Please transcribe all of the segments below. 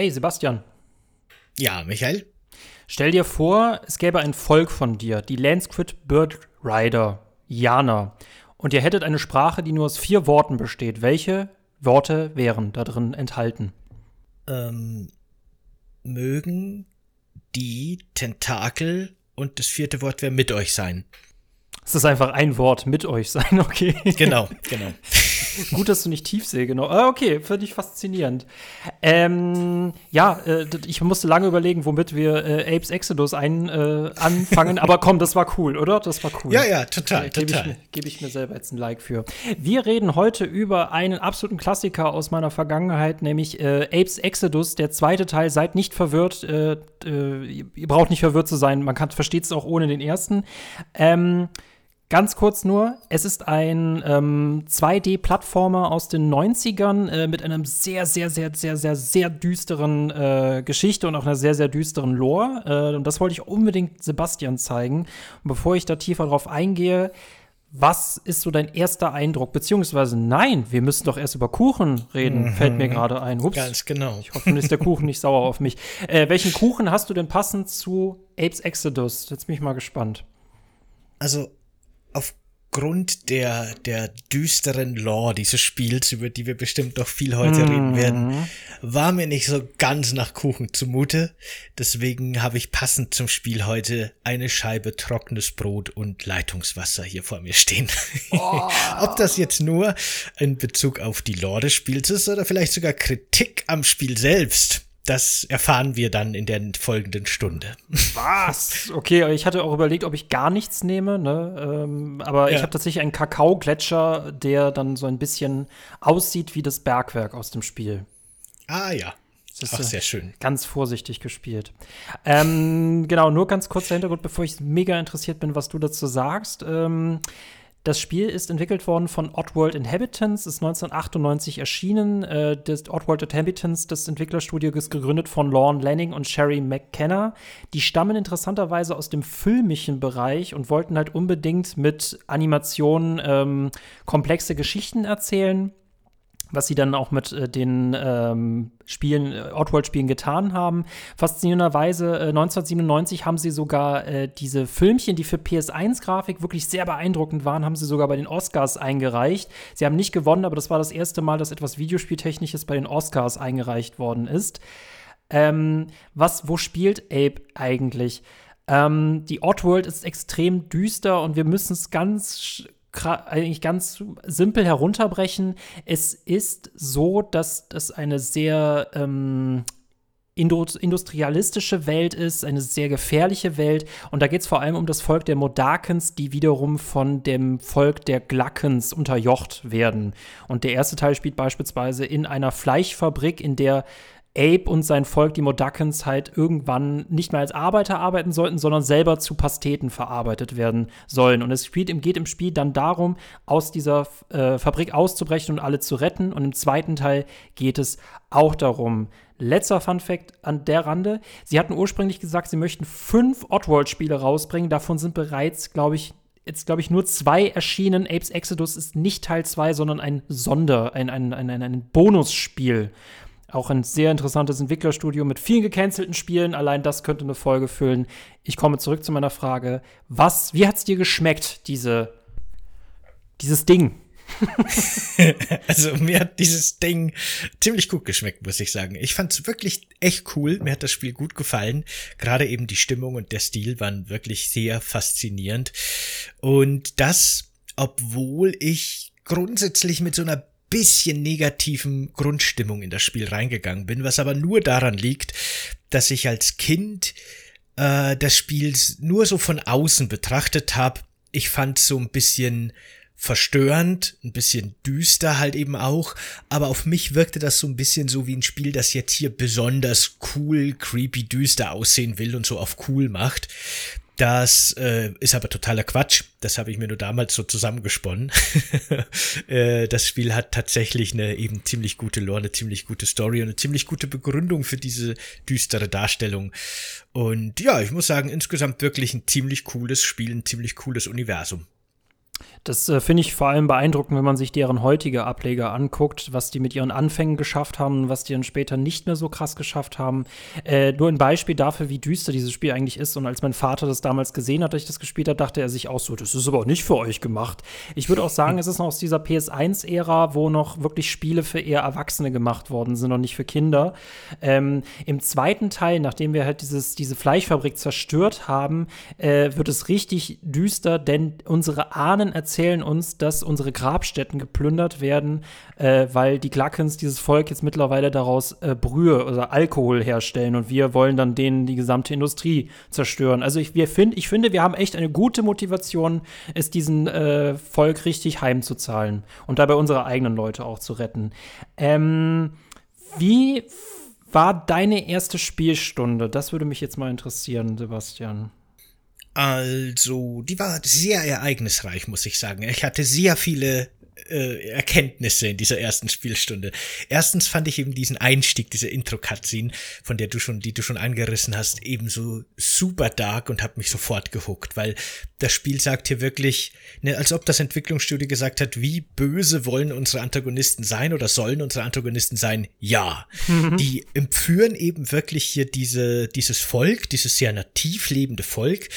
Hey Sebastian. Ja, Michael. Stell dir vor, es gäbe ein Volk von dir, die Lansquid Bird Rider, Jana. Und ihr hättet eine Sprache, die nur aus vier Worten besteht. Welche Worte wären da drin enthalten? Ähm, mögen die Tentakel und das vierte Wort wäre mit euch sein. Es ist einfach ein Wort, mit euch sein, okay. Genau, genau. Gut, dass du nicht Tiefsee genau. Ah, okay, finde ich faszinierend. Ähm, ja, äh, ich musste lange überlegen, womit wir äh, Apes Exodus ein, äh, anfangen, aber komm, das war cool, oder? Das war cool. Ja, ja, total, äh, Gebe ich, geb ich, mir selber jetzt ein Like für. Wir reden heute über einen absoluten Klassiker aus meiner Vergangenheit, nämlich äh, Apes Exodus, der zweite Teil. Seid nicht verwirrt, äh, ihr braucht nicht verwirrt zu sein, man versteht es auch ohne den ersten. Ähm, Ganz kurz nur, es ist ein ähm, 2D-Plattformer aus den 90ern äh, mit einem sehr, sehr, sehr, sehr, sehr, sehr düsteren äh, Geschichte und auch einer sehr, sehr düsteren Lore. Äh, und das wollte ich unbedingt Sebastian zeigen. Und bevor ich da tiefer drauf eingehe, was ist so dein erster Eindruck? Beziehungsweise, nein, wir müssen doch erst über Kuchen reden, mhm. fällt mir gerade ein. Ups. Ganz genau. Ich hoffe, ist der Kuchen nicht sauer auf mich. Äh, welchen Kuchen hast du denn passend zu Apes Exodus? Jetzt bin ich mal gespannt. Also, aufgrund der, der düsteren Lore dieses Spiels, über die wir bestimmt noch viel heute mm. reden werden, war mir nicht so ganz nach Kuchen zumute. Deswegen habe ich passend zum Spiel heute eine Scheibe trockenes Brot und Leitungswasser hier vor mir stehen. Oh. Ob das jetzt nur in Bezug auf die Lore des Spiels ist oder vielleicht sogar Kritik am Spiel selbst das erfahren wir dann in der folgenden Stunde. Was? Okay, ich hatte auch überlegt, ob ich gar nichts nehme, ne? Ähm, aber ja. ich habe tatsächlich einen Kakaogletscher, der dann so ein bisschen aussieht wie das Bergwerk aus dem Spiel. Ah ja. Das ist Ach, sehr schön. Ganz vorsichtig gespielt. Ähm, genau, nur ganz kurz der Hintergrund, bevor ich mega interessiert bin, was du dazu sagst. Ähm, das Spiel ist entwickelt worden von Oddworld Inhabitants, ist 1998 erschienen. Äh, das Oddworld Inhabitants, das Entwicklerstudio, ist gegründet von Lorne Lanning und Sherry McKenna. Die stammen interessanterweise aus dem filmischen Bereich und wollten halt unbedingt mit Animationen ähm, komplexe Geschichten erzählen was sie dann auch mit äh, den ähm, Spielen, äh, Oddworld-Spielen getan haben. Faszinierenderweise, äh, 1997 haben sie sogar äh, diese Filmchen, die für PS1-Grafik wirklich sehr beeindruckend waren, haben sie sogar bei den Oscars eingereicht. Sie haben nicht gewonnen, aber das war das erste Mal, dass etwas Videospieltechnisches bei den Oscars eingereicht worden ist. Ähm, was, wo spielt Ape eigentlich? Ähm, die Oddworld ist extrem düster und wir müssen es ganz eigentlich ganz simpel herunterbrechen. Es ist so, dass das eine sehr ähm, industrialistische Welt ist, eine sehr gefährliche Welt. Und da geht es vor allem um das Volk der Modakens, die wiederum von dem Volk der Glackens unterjocht werden. Und der erste Teil spielt beispielsweise in einer Fleischfabrik, in der Abe und sein Volk, die Modakens, halt irgendwann nicht mehr als Arbeiter arbeiten sollten, sondern selber zu Pasteten verarbeitet werden sollen. Und es spielt, geht im Spiel dann darum, aus dieser äh, Fabrik auszubrechen und alle zu retten. Und im zweiten Teil geht es auch darum. Letzter Fun Fact an der Rande. Sie hatten ursprünglich gesagt, sie möchten fünf Oddworld-Spiele rausbringen. Davon sind bereits, glaube ich, jetzt, glaube ich, nur zwei erschienen. Apes Exodus ist nicht Teil 2, sondern ein Sonder, ein, ein, ein, ein, ein Bonusspiel. Auch ein sehr interessantes Entwicklerstudio mit vielen gecancelten Spielen. Allein das könnte eine Folge füllen. Ich komme zurück zu meiner Frage. Was, wie hat's dir geschmeckt, diese, dieses Ding? also mir hat dieses Ding ziemlich gut geschmeckt, muss ich sagen. Ich fand es wirklich echt cool. Mir hat das Spiel gut gefallen. Gerade eben die Stimmung und der Stil waren wirklich sehr faszinierend. Und das, obwohl ich grundsätzlich mit so einer bisschen negativen Grundstimmung in das Spiel reingegangen bin, was aber nur daran liegt, dass ich als Kind äh, das Spiel nur so von außen betrachtet habe. Ich fand so ein bisschen verstörend, ein bisschen düster halt eben auch, aber auf mich wirkte das so ein bisschen so wie ein Spiel, das jetzt hier besonders cool, creepy, düster aussehen will und so auf cool macht. Das äh, ist aber totaler Quatsch. Das habe ich mir nur damals so zusammengesponnen. äh, das Spiel hat tatsächlich eine eben ziemlich gute Lore, eine ziemlich gute Story und eine ziemlich gute Begründung für diese düstere Darstellung. Und ja, ich muss sagen, insgesamt wirklich ein ziemlich cooles Spiel, ein ziemlich cooles Universum. Das äh, finde ich vor allem beeindruckend, wenn man sich deren heutige Ableger anguckt, was die mit ihren Anfängen geschafft haben, was die dann später nicht mehr so krass geschafft haben. Äh, nur ein Beispiel dafür, wie düster dieses Spiel eigentlich ist. Und als mein Vater das damals gesehen hat, dass ich das gespielt habe, dachte er sich auch so, das ist aber auch nicht für euch gemacht. Ich würde auch sagen, es ist noch aus dieser PS1-Ära, wo noch wirklich Spiele für eher Erwachsene gemacht worden sind und nicht für Kinder. Ähm, Im zweiten Teil, nachdem wir halt dieses, diese Fleischfabrik zerstört haben, äh, wird es richtig düster, denn unsere Ahnen erzählen erzählen uns, dass unsere Grabstätten geplündert werden, äh, weil die Glackens, dieses Volk, jetzt mittlerweile daraus äh, Brühe oder Alkohol herstellen und wir wollen dann denen die gesamte Industrie zerstören. Also ich, wir find, ich finde, wir haben echt eine gute Motivation, es diesem äh, Volk richtig heimzuzahlen und dabei unsere eigenen Leute auch zu retten. Ähm, wie war deine erste Spielstunde? Das würde mich jetzt mal interessieren, Sebastian. Also, die war sehr ereignisreich, muss ich sagen. Ich hatte sehr viele äh, Erkenntnisse in dieser ersten Spielstunde. Erstens fand ich eben diesen Einstieg, diese Intro-Cutscene, von der du schon, die du schon angerissen hast, ebenso super dark und hab mich sofort gehuckt, weil das Spiel sagt hier wirklich, ne, als ob das Entwicklungsstudio gesagt hat, wie böse wollen unsere Antagonisten sein oder sollen unsere Antagonisten sein? Ja. Mhm. Die empführen eben wirklich hier diese, dieses Volk, dieses sehr nativ lebende Volk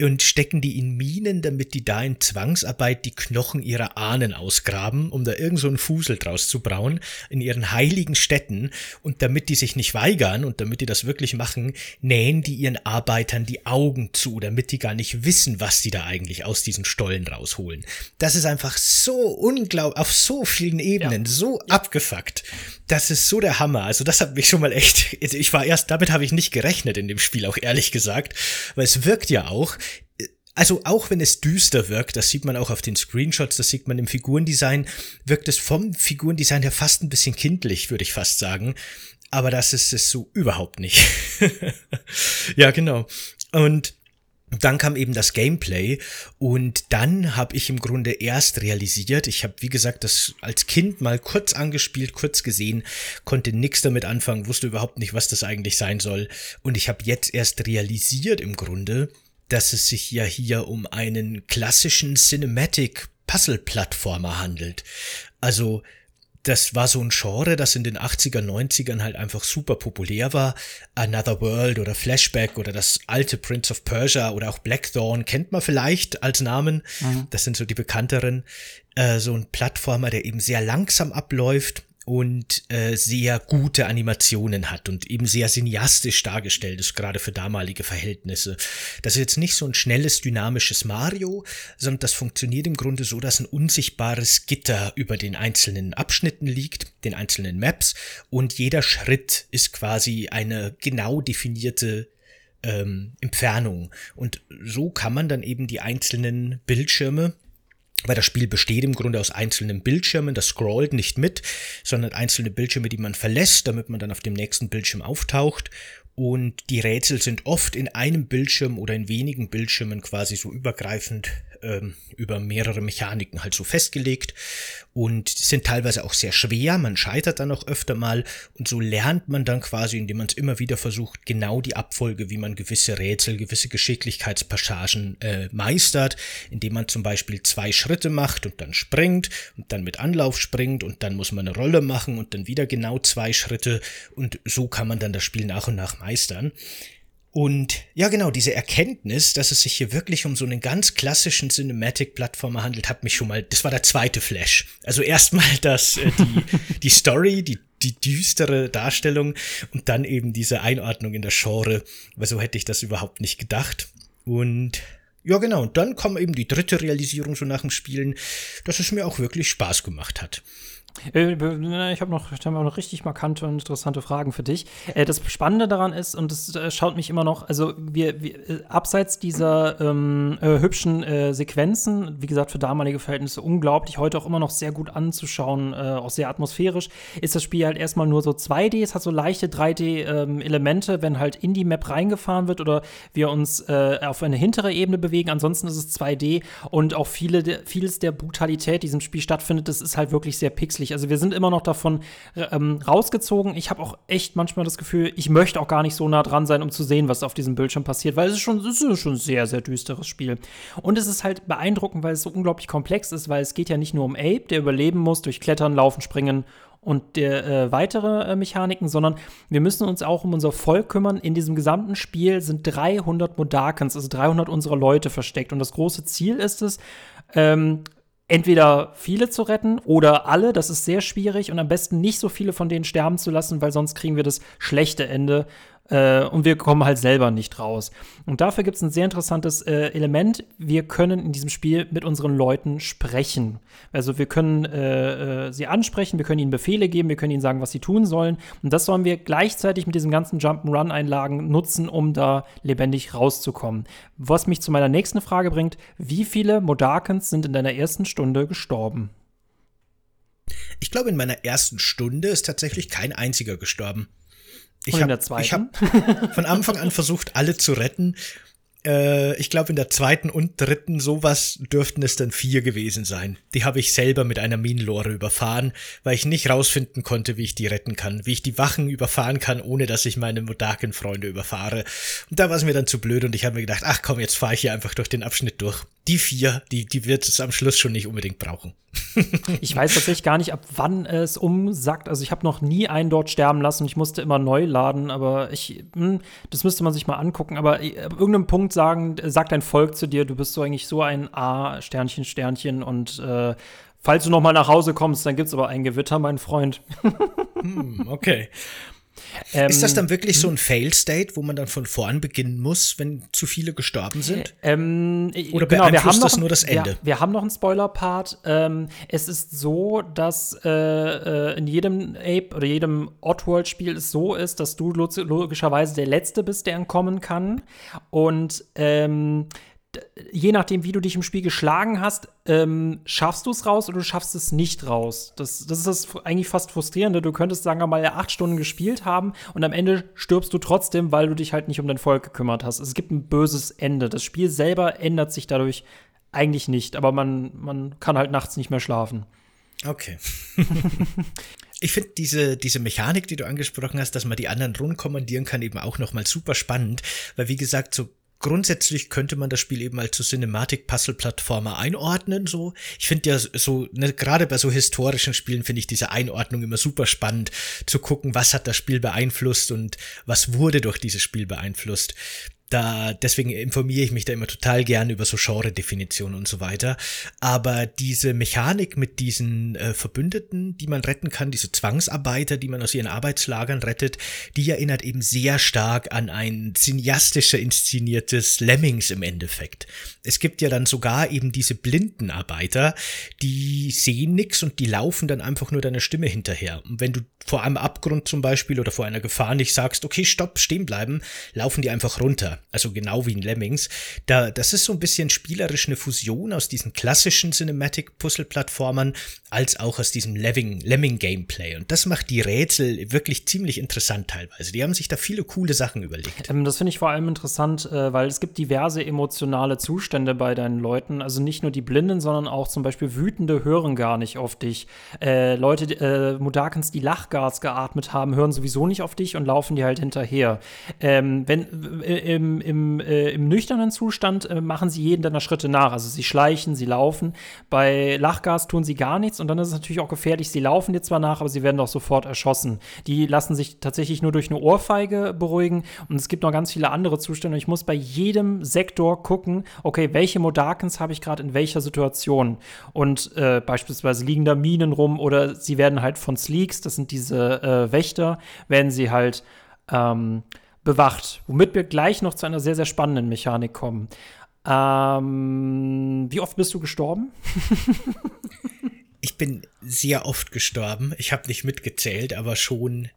und stecken die in Minen, damit die da in Zwangsarbeit die Knochen ihrer Ahnen ausgraben, um da irgend so einen Fusel draus zu brauen, in ihren heiligen Städten. Und damit die sich nicht weigern und damit die das wirklich machen, nähen die ihren Arbeitern die Augen zu, damit die gar nicht wissen, was die sie da eigentlich aus diesen Stollen rausholen. Das ist einfach so unglaublich, auf so vielen Ebenen, ja. so ja. abgefuckt. Das ist so der Hammer. Also das hat mich schon mal echt, ich war erst, damit habe ich nicht gerechnet in dem Spiel, auch ehrlich gesagt, weil es wirkt ja auch, also auch wenn es düster wirkt, das sieht man auch auf den Screenshots, das sieht man im Figurendesign, wirkt es vom Figurendesign her fast ein bisschen kindlich, würde ich fast sagen. Aber das ist es so überhaupt nicht. ja, genau. Und dann kam eben das Gameplay und dann habe ich im Grunde erst realisiert, ich habe wie gesagt das als Kind mal kurz angespielt, kurz gesehen, konnte nix damit anfangen, wusste überhaupt nicht, was das eigentlich sein soll und ich habe jetzt erst realisiert im Grunde, dass es sich ja hier um einen klassischen Cinematic Puzzle Plattformer handelt. Also das war so ein Genre, das in den 80er, 90ern halt einfach super populär war. Another World oder Flashback oder das alte Prince of Persia oder auch Blackthorn kennt man vielleicht als Namen. Mhm. Das sind so die bekannteren. Äh, so ein Plattformer, der eben sehr langsam abläuft und äh, sehr gute Animationen hat und eben sehr cineastisch dargestellt ist, gerade für damalige Verhältnisse. Das ist jetzt nicht so ein schnelles, dynamisches Mario, sondern das funktioniert im Grunde so, dass ein unsichtbares Gitter über den einzelnen Abschnitten liegt, den einzelnen Maps, und jeder Schritt ist quasi eine genau definierte ähm, Entfernung. Und so kann man dann eben die einzelnen Bildschirme weil das Spiel besteht im Grunde aus einzelnen Bildschirmen, das scrollt nicht mit, sondern einzelne Bildschirme, die man verlässt, damit man dann auf dem nächsten Bildschirm auftaucht. Und die Rätsel sind oft in einem Bildschirm oder in wenigen Bildschirmen quasi so übergreifend ähm, über mehrere Mechaniken halt so festgelegt und sind teilweise auch sehr schwer. Man scheitert dann auch öfter mal und so lernt man dann quasi, indem man es immer wieder versucht, genau die Abfolge, wie man gewisse Rätsel, gewisse Geschicklichkeitspassagen äh, meistert, indem man zum Beispiel zwei Schritte macht und dann springt und dann mit Anlauf springt und dann muss man eine Rolle machen und dann wieder genau zwei Schritte und so kann man dann das Spiel nach und nach meistern. Und ja, genau, diese Erkenntnis, dass es sich hier wirklich um so einen ganz klassischen Cinematic-Plattformer handelt, hat mich schon mal, das war der zweite Flash. Also erstmal das, äh, die, die Story, die, die düstere Darstellung und dann eben diese Einordnung in der Genre, weil so hätte ich das überhaupt nicht gedacht. Und ja, genau, und dann kam eben die dritte Realisierung so nach dem Spielen, dass es mir auch wirklich Spaß gemacht hat. Äh, ich habe noch, hab noch richtig markante und interessante Fragen für dich. Äh, das Spannende daran ist, und das äh, schaut mich immer noch, also wir, wir abseits dieser ähm, äh, hübschen äh, Sequenzen, wie gesagt, für damalige Verhältnisse unglaublich, heute auch immer noch sehr gut anzuschauen, äh, auch sehr atmosphärisch, ist das Spiel halt erstmal nur so 2D, es hat so leichte 3D-Elemente, ähm, wenn halt in die Map reingefahren wird oder wir uns auf eine hintere Ebene bewegen. Ansonsten ist es 2D und auch viele, vieles der Brutalität, die in diesem Spiel stattfindet, das ist halt wirklich sehr pixelig genüsslich. Also wir sind immer noch davon ähm, rausgezogen. Ich habe auch echt manchmal das Gefühl, ich möchte auch gar nicht so nah dran sein, um zu sehen, was auf diesem Bildschirm passiert, weil es ist schon, es ist schon ein sehr, sehr düsteres Spiel. Und es ist halt beeindruckend, weil es so unglaublich komplex ist, weil es geht ja nicht nur um Ape, der überleben muss durch Klettern, Laufen, Springen und der, äh, weitere äh, Mechaniken, sondern wir müssen uns auch um unser Volk kümmern. In diesem gesamten Spiel sind 300 Modakens, also 300 unserer Leute versteckt. Und das große Ziel ist es, ähm, entweder viele zu retten oder alle. Das ist sehr schwierig und am besten nicht so viele von denen sterben zu lassen, weil sonst kriegen wir das schlechte Ende, äh, und wir kommen halt selber nicht raus. Und dafür gibt es ein sehr interessantes äh, Element. Wir können in diesem Spiel mit unseren Leuten sprechen. Also wir können äh, äh, sie ansprechen, wir können ihnen Befehle geben, wir können ihnen sagen, was sie tun sollen. Und das sollen wir gleichzeitig mit diesen ganzen Jump'n'Run-Einlagen nutzen, um da lebendig rauszukommen. Was mich zu meiner nächsten Frage bringt: Wie viele Modakens sind in deiner ersten Stunde gestorben? Ich glaube, in meiner ersten Stunde ist tatsächlich kein einziger gestorben. Ich habe hab von Anfang an versucht, alle zu retten. Äh, ich glaube, in der zweiten und dritten sowas dürften es dann vier gewesen sein. Die habe ich selber mit einer Minenlore überfahren, weil ich nicht rausfinden konnte, wie ich die retten kann, wie ich die Wachen überfahren kann, ohne dass ich meine Modaken-Freunde überfahre. Und da war es mir dann zu blöd und ich habe mir gedacht, ach komm, jetzt fahre ich hier einfach durch den Abschnitt durch die vier, die, die wird es am Schluss schon nicht unbedingt brauchen. ich weiß tatsächlich gar nicht, ab wann es umsackt. Also ich habe noch nie einen dort sterben lassen. Ich musste immer neu laden, aber ich, hm, das müsste man sich mal angucken. Aber äh, ab irgendeinem Punkt sagen, sagt dein Volk zu dir, du bist so eigentlich so ein A, Sternchen, Sternchen und äh, falls du noch mal nach Hause kommst, dann gibt es aber ein Gewitter, mein Freund. hm, okay. Ähm, ist das dann wirklich so ein Fail-State, wo man dann von vorn beginnen muss, wenn zu viele gestorben sind? Ähm, Oder genau, beeinflusst das nur das Ende? Wir, wir haben noch einen Spoiler-Part. Ähm, es ist so, dass äh, äh, in jedem Ape oder jedem Oddworld-Spiel es so ist, dass du logischerweise der Letzte bist, der entkommen kann. Und ähm, je nachdem, wie du dich im Spiel geschlagen hast, ähm, schaffst du es raus oder du schaffst es nicht raus. Das, das ist das eigentlich fast frustrierende. Du könntest, sagen wir mal, acht Stunden gespielt haben und am Ende stirbst du trotzdem, weil du dich halt nicht um dein Volk gekümmert hast. Es gibt ein böses Ende. Das Spiel selber ändert sich dadurch eigentlich nicht, aber man, man kann halt nachts nicht mehr schlafen. Okay. ich finde diese, diese Mechanik, die du angesprochen hast, dass man die anderen rumkommandieren kann, eben auch nochmal super spannend, weil wie gesagt, so grundsätzlich könnte man das Spiel eben mal zu Cinematic-Puzzle-Plattformer einordnen, so. Ich finde ja so, ne, gerade bei so historischen Spielen finde ich diese Einordnung immer super spannend, zu gucken, was hat das Spiel beeinflusst und was wurde durch dieses Spiel beeinflusst da, deswegen informiere ich mich da immer total gern über so Genre-Definitionen und so weiter. Aber diese Mechanik mit diesen äh, Verbündeten, die man retten kann, diese Zwangsarbeiter, die man aus ihren Arbeitslagern rettet, die erinnert eben sehr stark an ein cineastischer inszeniertes Lemmings im Endeffekt. Es gibt ja dann sogar eben diese blinden Arbeiter, die sehen nix und die laufen dann einfach nur deiner Stimme hinterher. Und wenn du vor einem Abgrund zum Beispiel oder vor einer Gefahr nicht sagst, okay, stopp, stehen bleiben, laufen die einfach runter. Also genau wie in Lemmings. Da, das ist so ein bisschen spielerisch eine Fusion aus diesen klassischen Cinematic-Puzzle-Plattformern als auch aus diesem Lemming-Gameplay. Und das macht die Rätsel wirklich ziemlich interessant teilweise. Die haben sich da viele coole Sachen überlegt. Ähm, das finde ich vor allem interessant, äh, weil es gibt diverse emotionale Zustände bei deinen Leuten. Also nicht nur die Blinden, sondern auch zum Beispiel Wütende hören gar nicht auf dich. Äh, Leute, äh, Mudakens, die Lachgas Gas geatmet haben, hören sowieso nicht auf dich und laufen dir halt hinterher. Ähm, wenn äh, im, äh, im nüchternen Zustand äh, machen sie jeden deiner Schritte nach. Also sie schleichen, sie laufen. Bei Lachgas tun sie gar nichts und dann ist es natürlich auch gefährlich. Sie laufen dir zwar nach, aber sie werden doch sofort erschossen. Die lassen sich tatsächlich nur durch eine Ohrfeige beruhigen und es gibt noch ganz viele andere Zustände. Ich muss bei jedem Sektor gucken, okay, welche Modakens habe ich gerade in welcher Situation? Und äh, beispielsweise liegen da Minen rum oder sie werden halt von Sleeks, das sind diese diese äh, Wächter werden sie halt ähm, bewacht. Womit wir gleich noch zu einer sehr, sehr spannenden Mechanik kommen. Ähm, wie oft bist du gestorben? ich bin sehr oft gestorben. Ich habe nicht mitgezählt, aber schon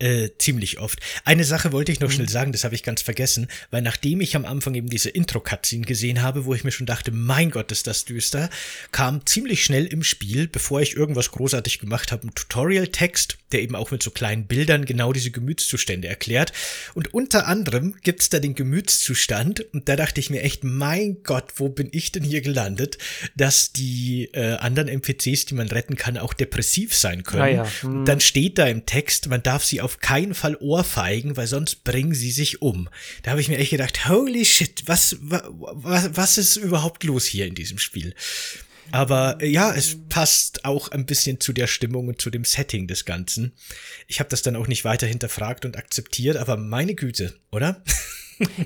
Äh, ziemlich oft. Eine Sache wollte ich noch mhm. schnell sagen, das habe ich ganz vergessen, weil nachdem ich am Anfang eben diese Intro-Cutscene gesehen habe, wo ich mir schon dachte, mein Gott, ist das düster, kam ziemlich schnell im Spiel, bevor ich irgendwas großartig gemacht habe, ein Tutorial-Text, der eben auch mit so kleinen Bildern genau diese Gemütszustände erklärt. Und unter anderem gibt's da den Gemütszustand, und da dachte ich mir echt, mein Gott, wo bin ich denn hier gelandet, dass die äh, anderen NPCs, die man retten kann, auch depressiv sein können. Ah ja. mhm. Dann steht da im Text, man darf sie auf keinen Fall ohrfeigen, weil sonst bringen sie sich um. Da habe ich mir echt gedacht, holy shit, was, was, was ist überhaupt los hier in diesem Spiel? Aber äh, ja, es passt auch ein bisschen zu der Stimmung und zu dem Setting des Ganzen. Ich habe das dann auch nicht weiter hinterfragt und akzeptiert, aber meine Güte, oder?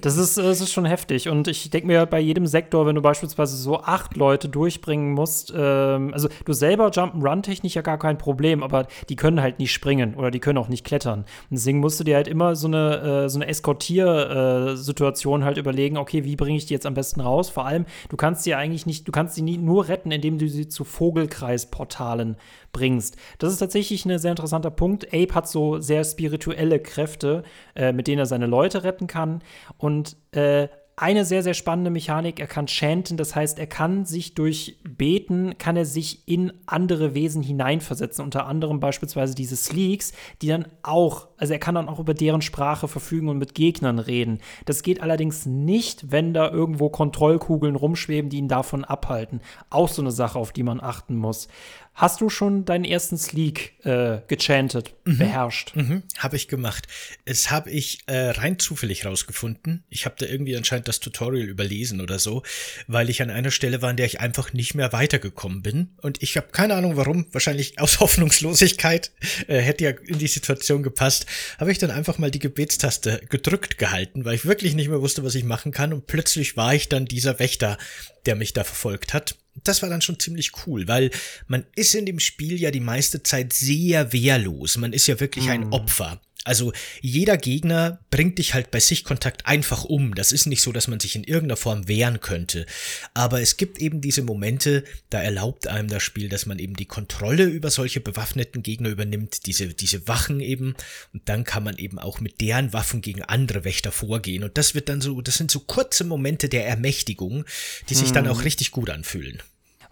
Das ist, das ist schon heftig. Und ich denke mir bei jedem Sektor, wenn du beispielsweise so acht Leute durchbringen musst, ähm, also du selber Jump'n'Run-technisch ja gar kein Problem, aber die können halt nicht springen oder die können auch nicht klettern. Und deswegen musst du dir halt immer so eine, äh, so eine Eskortier-Situation äh, halt überlegen, okay, wie bringe ich die jetzt am besten raus? Vor allem, du kannst sie eigentlich nicht, du kannst sie nie nur retten, indem du sie zu Vogelkreisportalen bringst. Das ist tatsächlich ein sehr interessanter Punkt. Abe hat so sehr spirituelle Kräfte, äh, mit denen er seine Leute retten kann. Und äh, eine sehr, sehr spannende Mechanik, er kann chanten, das heißt, er kann sich durch Beten, kann er sich in andere Wesen hineinversetzen, unter anderem beispielsweise diese Sleeks, die dann auch, also er kann dann auch über deren Sprache verfügen und mit Gegnern reden. Das geht allerdings nicht, wenn da irgendwo Kontrollkugeln rumschweben, die ihn davon abhalten. Auch so eine Sache, auf die man achten muss. Hast du schon deinen ersten Sleek äh, gechantet, mhm. beherrscht? Mhm. Habe ich gemacht. Es habe ich äh, rein zufällig rausgefunden. Ich habe da irgendwie anscheinend das Tutorial überlesen oder so, weil ich an einer Stelle war, an der ich einfach nicht mehr weitergekommen bin. Und ich habe keine Ahnung warum, wahrscheinlich aus Hoffnungslosigkeit, äh, hätte ja in die Situation gepasst, habe ich dann einfach mal die Gebetstaste gedrückt gehalten, weil ich wirklich nicht mehr wusste, was ich machen kann. Und plötzlich war ich dann dieser Wächter, der mich da verfolgt hat das war dann schon ziemlich cool, weil man ist in dem Spiel ja die meiste Zeit sehr wehrlos. Man ist ja wirklich ein mhm. Opfer. Also jeder Gegner bringt dich halt bei Sichtkontakt einfach um. Das ist nicht so, dass man sich in irgendeiner Form wehren könnte. Aber es gibt eben diese Momente, da erlaubt einem das Spiel, dass man eben die Kontrolle über solche bewaffneten Gegner übernimmt, diese, diese Wachen eben. Und dann kann man eben auch mit deren Waffen gegen andere Wächter vorgehen. Und das wird dann so, das sind so kurze Momente der Ermächtigung, die sich hm. dann auch richtig gut anfühlen.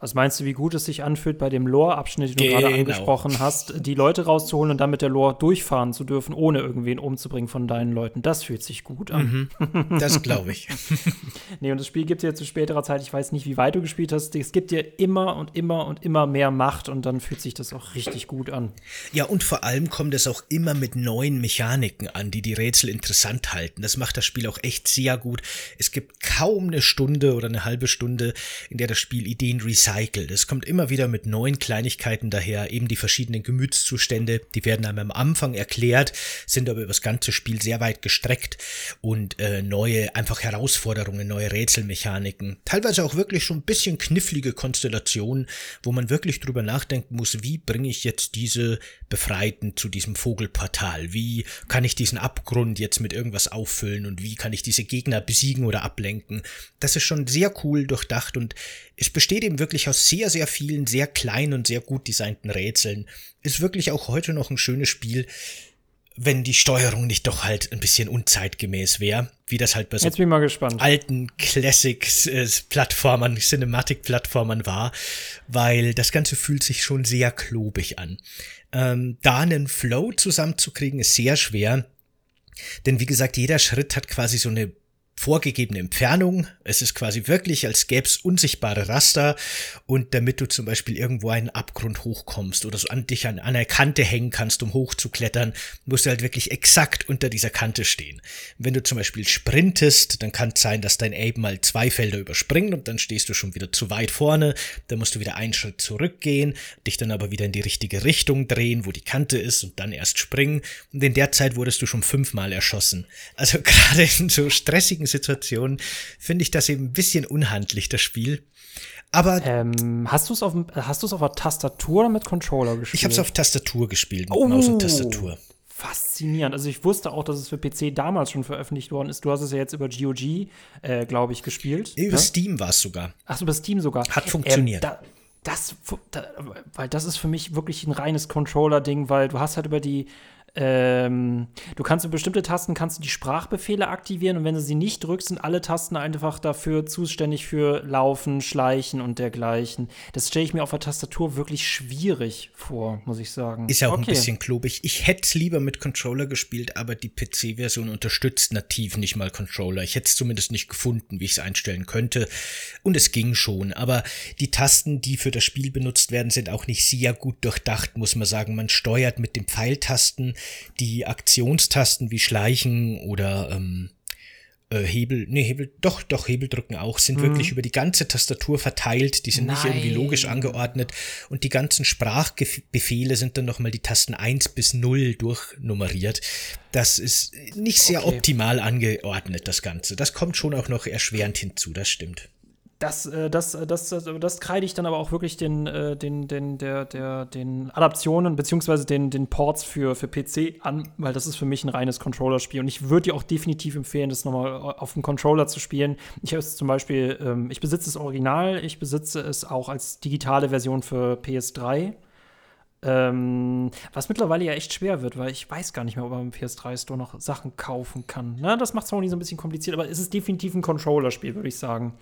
Was meinst du, wie gut es sich anfühlt, bei dem Lore-Abschnitt, den du genau. gerade angesprochen hast, die Leute rauszuholen und dann mit der Lore durchfahren zu dürfen, ohne irgendwen umzubringen von deinen Leuten? Das fühlt sich gut an. Mhm. Das glaube ich. nee, und das Spiel gibt dir zu späterer Zeit, ich weiß nicht, wie weit du gespielt hast, es gibt dir immer und immer und immer mehr Macht und dann fühlt sich das auch richtig gut an. Ja, und vor allem kommt es auch immer mit neuen Mechaniken an, die die Rätsel interessant halten. Das macht das Spiel auch echt sehr gut. Es gibt kaum eine Stunde oder eine halbe Stunde, in der das Spiel Ideen recycelt recycelt. Es kommt immer wieder mit neuen Kleinigkeiten daher, eben die verschiedenen Gemütszustände, die werden einem am Anfang erklärt, sind aber über das ganze Spiel sehr weit gestreckt und äh, neue einfach Herausforderungen, neue Rätselmechaniken, teilweise auch wirklich schon ein bisschen knifflige Konstellationen, wo man wirklich drüber nachdenken muss, wie bringe ich jetzt diese Befreiten zu diesem Vogelportal? Wie kann ich diesen Abgrund jetzt mit irgendwas auffüllen und wie kann ich diese Gegner besiegen oder ablenken? Das ist schon sehr cool durchdacht und es besteht eben wirklich aus sehr, sehr vielen, sehr kleinen und sehr gut designten Rätseln. Ist wirklich auch heute noch ein schönes Spiel, wenn die Steuerung nicht doch halt ein bisschen unzeitgemäß wäre, wie das halt bei so alten Classics-Plattformern, Cinematic-Plattformern war, weil das Ganze fühlt sich schon sehr klobig an. Ähm, da einen Flow zusammenzukriegen ist sehr schwer, denn wie gesagt, jeder Schritt hat quasi so eine vorgegebene Entfernung. Es ist quasi wirklich, als gäbe es unsichtbare Raster und damit du zum Beispiel irgendwo einen Abgrund hochkommst oder so an dich an, einer Kante hängen kannst, um hochzuklettern, musst du halt wirklich exakt unter dieser Kante stehen. Wenn du zum Beispiel sprintest, dann kann es sein, dass dein Ape mal zwei Felder überspringt und dann stehst du schon wieder zu weit vorne, dann musst du wieder einen Schritt zurückgehen, dich dann aber wieder in die richtige Richtung drehen, wo die Kante ist und dann erst springen und in der Zeit wurdest du schon fünfmal erschossen. Also gerade in so stressigen Situationen finde ich das eben ein bisschen unhandlich, das Spiel. Aber ähm, hast du es auf hast du es auf der Tastatur oder mit Controller gespielt? Ich habe es auf Tastatur gespielt, mit oh, Maus und Tastatur. Faszinierend. Also ich wusste auch, dass es für PC damals schon veröffentlicht worden ist. Du hast es ja jetzt über GOG, äh, glaube ich, gespielt. Über ne? Steam war es sogar. Ach, über Steam sogar. Hat funktioniert. Ähm, da, das, da, weil das ist für mich wirklich ein reines Controller-Ding, weil du hast halt über die ähm, du kannst über bestimmte Tasten kannst du die Sprachbefehle aktivieren und wenn du sie nicht drückst, sind alle Tasten einfach dafür zuständig für Laufen, Schleichen und dergleichen. Das stelle ich mir auf der Tastatur wirklich schwierig vor, muss ich sagen. Ist ja auch okay. ein bisschen klobig. Ich hätte es lieber mit Controller gespielt, aber die PC-Version unterstützt nativ nicht mal Controller. Ich hätte es zumindest nicht gefunden, wie ich es einstellen könnte. Und es ging schon. Aber die Tasten, die für das Spiel benutzt werden, sind auch nicht sehr gut durchdacht, muss man sagen. Man steuert mit den Pfeiltasten die Aktionstasten wie Schleichen oder ähm, äh, Hebel, nee, Hebel, doch, doch, Hebel drücken auch, sind mhm. wirklich über die ganze Tastatur verteilt, die sind Nein. nicht irgendwie logisch angeordnet und die ganzen Sprachbefehle sind dann nochmal die Tasten 1 bis 0 durchnummeriert. Das ist nicht sehr okay. optimal angeordnet, das Ganze. Das kommt schon auch noch erschwerend hinzu, das stimmt. Das, äh, das, äh, das, das, das kreide ich dann aber auch wirklich den, äh, den, den, der, der, den Adaptionen beziehungsweise den, den Ports für, für PC an, weil das ist für mich ein reines Controller-Spiel. Und ich würde dir auch definitiv empfehlen, das nochmal auf dem Controller zu spielen. Ich habe es zum Beispiel, ähm, ich besitze das Original, ich besitze es auch als digitale Version für PS3. Ähm, was mittlerweile ja echt schwer wird, weil ich weiß gar nicht mehr, ob man im PS3 Store noch Sachen kaufen kann. Na, das macht Sony so ein bisschen kompliziert, aber es ist definitiv ein Controller-Spiel, würde ich sagen.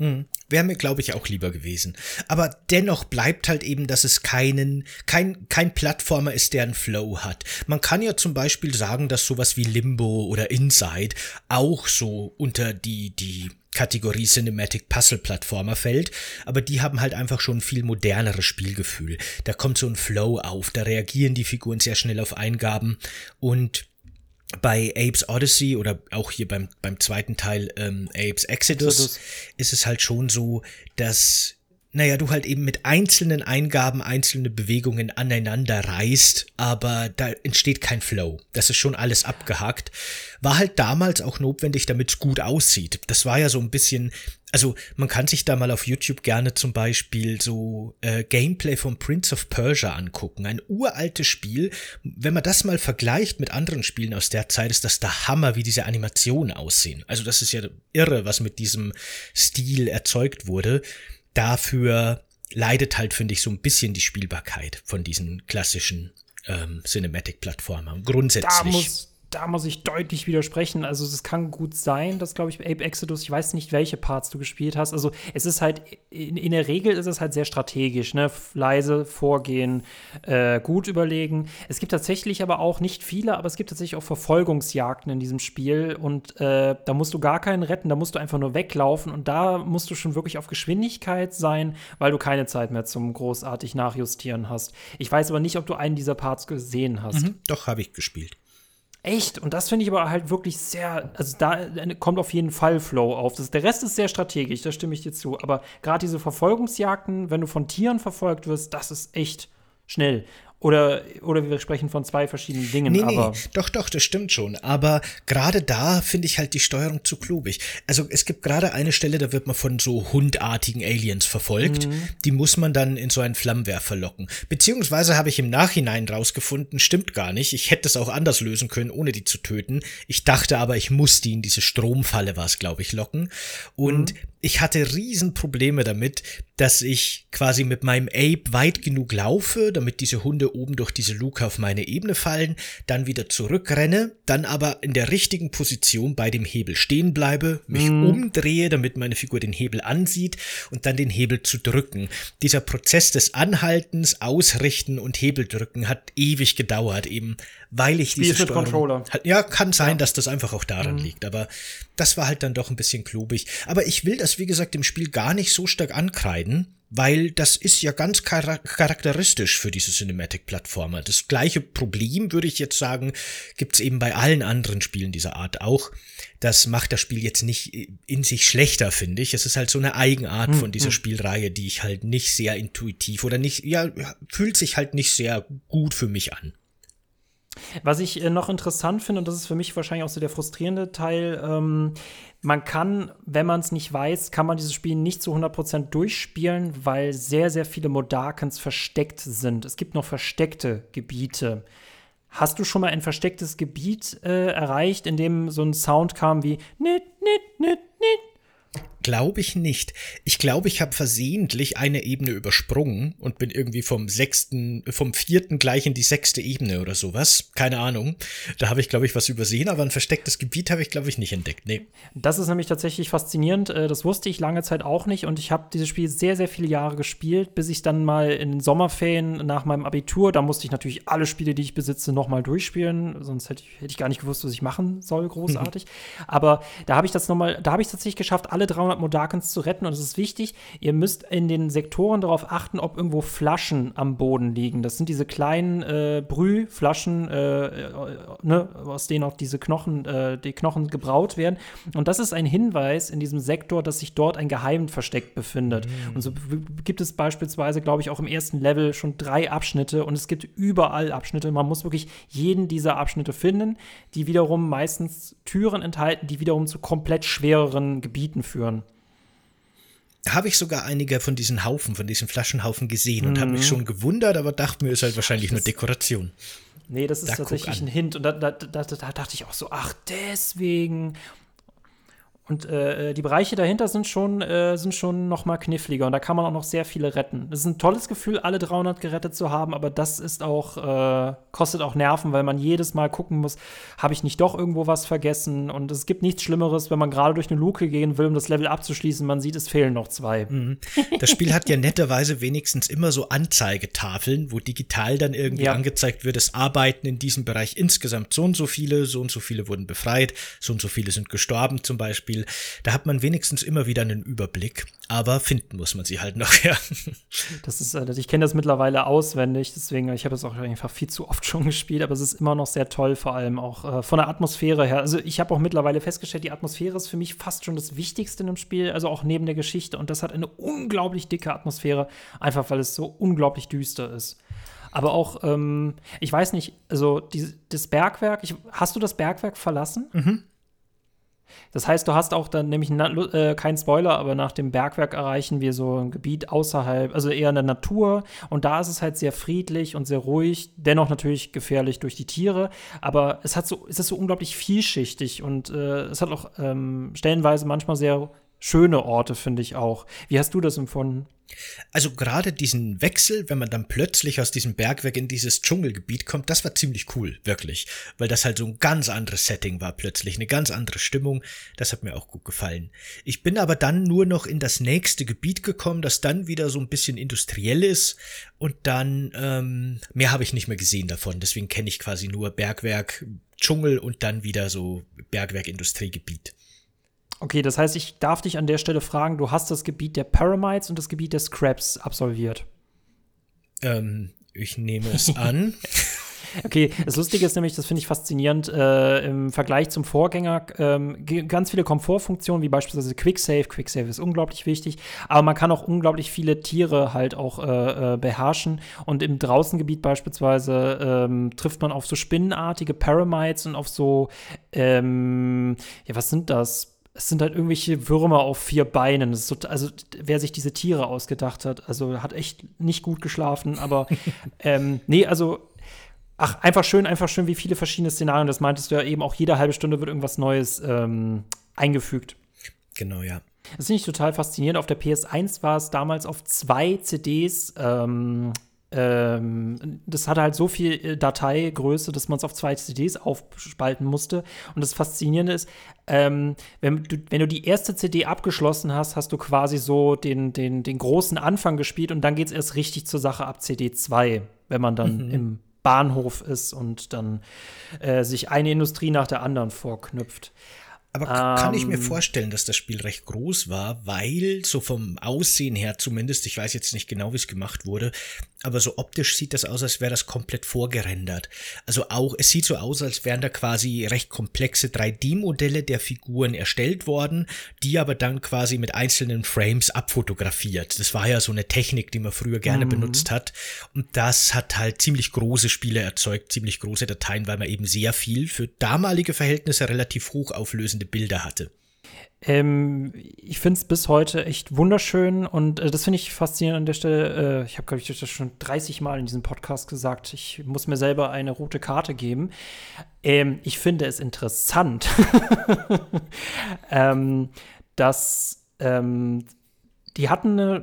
Hm. Wäre mir, glaube ich, auch lieber gewesen. Aber dennoch bleibt halt eben, dass es keinen, kein, kein Plattformer ist, der einen Flow hat. Man kann ja zum Beispiel sagen, dass sowas wie Limbo oder Inside auch so unter die, die Kategorie Cinematic Puzzle Plattformer fällt, aber die haben halt einfach schon ein viel moderneres Spielgefühl. Da kommt so ein Flow auf, da reagieren die Figuren sehr schnell auf Eingaben und bei Apes Odyssey oder auch hier beim, beim zweiten Teil ähm, Apes Exodus, Exodus ist es halt schon so, dass naja, du halt eben mit einzelnen Eingaben einzelne Bewegungen aneinander reißt, aber da entsteht kein Flow. Das ist schon alles abgehakt. War halt damals auch notwendig, damit es gut aussieht. Das war ja so ein bisschen, also man kann sich da mal auf YouTube gerne zum Beispiel so äh, Gameplay von Prince of Persia angucken. Ein uraltes Spiel. Wenn man das mal vergleicht mit anderen Spielen aus der Zeit, ist das der Hammer, wie diese Animationen aussehen. Also das ist ja irre, was mit diesem Stil erzeugt wurde dafür leidet halt, finde ich, so ein bisschen die Spielbarkeit von diesen klassischen ähm, Cinematic-Plattformen. Grundsätzlich. Da muss, ich deutlich widersprechen. Also es kann gut sein, dass, glaube ich, Ape Exodus, ich weiß nicht, welche Parts du gespielt hast. Also es ist halt, in, in der Regel ist es halt sehr strategisch, ne? Leise vorgehen, äh, gut überlegen. Es gibt tatsächlich aber auch nicht viele, aber es gibt tatsächlich auch Verfolgungsjagden in diesem Spiel und äh, da musst du gar keinen retten, da musst du einfach nur weglaufen und da musst du schon wirklich auf Geschwindigkeit sein, weil du keine Zeit mehr zum großartig Nachjustieren hast. Ich weiß aber nicht, ob du einen dieser Parts gesehen hast. Mhm, doch, habe ich gespielt. Echt? Und das finde ich aber halt wirklich sehr, also da kommt auf jeden Fall Flow auf. Das, der Rest ist sehr strategisch, da stimme ich dir zu. Aber gerade diese Verfolgungsjagden, wenn du von Tieren verfolgt wirst, das ist echt schnell. Oder, oder wir sprechen von zwei verschiedenen Dingen. Nee, nee, doch, doch, das stimmt schon. Aber gerade da finde ich halt die Steuerung zu klobig. Also es gibt gerade eine Stelle, da wird man von so hundartigen Aliens verfolgt. Mhm. Die muss man dann in so einen Flammenwerfer locken. Beziehungsweise habe ich im Nachhinein rausgefunden, stimmt gar nicht. Ich hätte es auch anders lösen können, ohne die zu töten. Ich dachte aber, ich muss die in diese Stromfalle, war es, glaube ich, locken. Und mhm ich hatte Riesenprobleme damit, dass ich quasi mit meinem Ape weit genug laufe, damit diese Hunde oben durch diese Luke auf meine Ebene fallen, dann wieder zurückrenne, dann aber in der richtigen Position bei dem Hebel stehen bleibe, mich mm. umdrehe, damit meine Figur den Hebel ansieht und dann den Hebel zu drücken. Dieser Prozess des Anhaltens, Ausrichten und Hebeldrücken hat ewig gedauert, eben weil ich diese Steuerung, Controller. Ja, kann sein, ja. dass das einfach auch daran mhm. liegt, aber das war halt dann doch ein bisschen klobig. Aber ich will das, wie gesagt, im Spiel gar nicht so stark ankreiden, weil das ist ja ganz charakteristisch für diese Cinematic-Plattformer. Das gleiche Problem, würde ich jetzt sagen, gibt's eben bei allen anderen Spielen dieser Art auch. Das macht das Spiel jetzt nicht in sich schlechter, finde ich. Es ist halt so eine Eigenart hm, von dieser hm. Spielreihe, die ich halt nicht sehr intuitiv oder nicht, ja, fühlt sich halt nicht sehr gut für mich an. Was ich äh, noch interessant finde, und das ist für mich wahrscheinlich auch so der frustrierende Teil, ähm, man kann, wenn man es nicht weiß, kann man dieses Spiel nicht zu 100% durchspielen, weil sehr, sehr viele Modakens versteckt sind. Es gibt noch versteckte Gebiete. Hast du schon mal ein verstecktes Gebiet äh, erreicht, in dem so ein Sound kam wie nit, nit, nit, nit? Glaube ich nicht. Ich glaube, ich habe versehentlich eine Ebene übersprungen und bin irgendwie vom sechsten, vom vierten gleich in die sechste Ebene oder sowas. Keine Ahnung. Da habe ich, glaube ich, was übersehen, aber ein verstecktes Gebiet habe ich, glaube ich, nicht entdeckt. Nee. Das ist nämlich tatsächlich faszinierend. Äh, das wusste ich lange Zeit auch nicht und ich habe dieses Spiel sehr, sehr viele Jahre gespielt, bis ich dann mal in den Sommerferien nach meinem Abitur, da musste ich natürlich alle Spiele, die ich besitze, nochmal durchspielen. Sonst hätte ich, hätte ich gar nicht gewusst, was ich machen soll, großartig. aber da habe ich das nochmal, da habe ich tatsächlich geschafft, alle 300 Modakens zu retten. Und es ist wichtig, ihr müsst in den Sektoren darauf achten, ob irgendwo Flaschen am Boden liegen. Das sind diese kleinen äh, Brühflaschen, äh, äh, ne, aus denen auch diese Knochen, äh, die Knochen gebraut werden. Und das ist ein Hinweis in diesem Sektor, dass sich dort ein Geheim versteckt befindet. Mhm. Und so gibt es beispielsweise, glaube ich, auch im ersten Level schon drei Abschnitte und es gibt überall Abschnitte. Man muss wirklich jeden dieser Abschnitte finden, die wiederum meistens Türen enthalten, die wiederum zu komplett schwereren Gebieten führen habe ich sogar einige von diesen Haufen, von diesen Flaschenhaufen gesehen und habe mich mhm. schon gewundert, aber dachte mir, ist halt wahrscheinlich nur Dekoration. Nee, das ist da tatsächlich ein Hint. Und da, da, da, da, dachte ich auch so, ach, deswegen. Und äh, die Bereiche dahinter sind schon, äh, sind schon noch mal kniffliger und da kann man auch noch sehr viele retten. Es ist ein tolles Gefühl, alle 300 gerettet zu haben, aber das ist auch, äh, kostet auch Nerven, weil man jedes Mal gucken muss, habe ich nicht doch irgendwo was vergessen? Und es gibt nichts Schlimmeres, wenn man gerade durch eine Luke gehen will, um das Level abzuschließen, man sieht, es fehlen noch zwei. Mhm. Das Spiel hat ja netterweise wenigstens immer so Anzeigetafeln, wo digital dann irgendwie ja. angezeigt wird, das Arbeiten in diesem Bereich insgesamt so und so viele, so und so viele wurden befreit, so und so viele sind gestorben zum Beispiel. Spiel. Da hat man wenigstens immer wieder einen Überblick, aber finden muss man sie halt noch, ja. Das ist, äh, ich kenne das mittlerweile auswendig, deswegen, ich habe es auch einfach viel zu oft schon gespielt, aber es ist immer noch sehr toll, vor allem auch äh, von der Atmosphäre her. Also ich habe auch mittlerweile festgestellt, die Atmosphäre ist für mich fast schon das Wichtigste im Spiel, also auch neben der Geschichte und das hat eine unglaublich dicke Atmosphäre, einfach weil es so unglaublich düster ist. Aber auch, ähm, ich weiß nicht, also die, das Bergwerk, ich, hast du das Bergwerk verlassen? Mhm. Das heißt, du hast auch dann nämlich äh, kein Spoiler, aber nach dem Bergwerk erreichen wir so ein Gebiet außerhalb, also eher in der Natur. Und da ist es halt sehr friedlich und sehr ruhig, dennoch natürlich gefährlich durch die Tiere. Aber es hat so, es ist so unglaublich vielschichtig und äh, es hat auch ähm, stellenweise manchmal sehr schöne Orte, finde ich auch. Wie hast du das empfunden? Also gerade diesen Wechsel, wenn man dann plötzlich aus diesem Bergwerk in dieses Dschungelgebiet kommt, das war ziemlich cool, wirklich. Weil das halt so ein ganz anderes Setting war plötzlich, eine ganz andere Stimmung. Das hat mir auch gut gefallen. Ich bin aber dann nur noch in das nächste Gebiet gekommen, das dann wieder so ein bisschen industriell ist. Und dann, ähm, mehr habe ich nicht mehr gesehen davon. Deswegen kenne ich quasi nur Bergwerk, Dschungel und dann wieder so Bergwerk, Industriegebiet. Okay, das heißt, ich darf dich an der Stelle fragen, du hast das Gebiet der Paramites und das Gebiet der Scraps absolviert. Ähm, ich nehme es an. Okay, das Lustige ist nämlich, das finde ich faszinierend, äh, im Vergleich zum Vorgänger, ähm, ganz viele Komfortfunktionen, wie beispielsweise Quicksave. Quicksave ist unglaublich wichtig, aber man kann auch unglaublich viele Tiere halt auch äh, äh, beherrschen. Und im Draußengebiet beispielsweise ähm, trifft man auf so spinnenartige Paramites und auf so, ähm, ja, was sind das? Es sind halt irgendwelche Würmer auf vier Beinen. So, also, wer sich diese Tiere ausgedacht hat, also hat echt nicht gut geschlafen, aber ähm, nee, also ach, einfach schön, einfach schön, wie viele verschiedene Szenarien, das meintest du ja eben, auch jede halbe Stunde wird irgendwas Neues ähm, eingefügt. Genau, ja. Das finde ich total faszinierend. Auf der PS1 war es damals auf zwei CDs ähm, ähm, das hatte halt so viel äh, Dateigröße, dass man es auf zwei CDs aufspalten musste. Und das Faszinierende ist, ähm, wenn, du, wenn du die erste CD abgeschlossen hast, hast du quasi so den, den, den großen Anfang gespielt und dann geht es erst richtig zur Sache ab CD 2, wenn man dann mhm. im Bahnhof ist und dann äh, sich eine Industrie nach der anderen vorknüpft. Aber kann ich mir ähm. vorstellen, dass das Spiel recht groß war, weil so vom Aussehen her zumindest, ich weiß jetzt nicht genau, wie es gemacht wurde, aber so optisch sieht das aus, als wäre das komplett vorgerendert. Also auch, es sieht so aus, als wären da quasi recht komplexe 3D-Modelle der Figuren erstellt worden, die aber dann quasi mit einzelnen Frames abfotografiert. Das war ja so eine Technik, die man früher gerne mhm. benutzt hat. Und das hat halt ziemlich große Spiele erzeugt, ziemlich große Dateien, weil man eben sehr viel für damalige Verhältnisse relativ hochauflösende Bilder hatte. Ähm, ich finde es bis heute echt wunderschön und äh, das finde ich faszinierend an der Stelle. Äh, ich habe, glaube ich, das schon 30 Mal in diesem Podcast gesagt. Ich muss mir selber eine rote Karte geben. Ähm, ich finde es interessant, ähm, dass ähm, die hatten eine,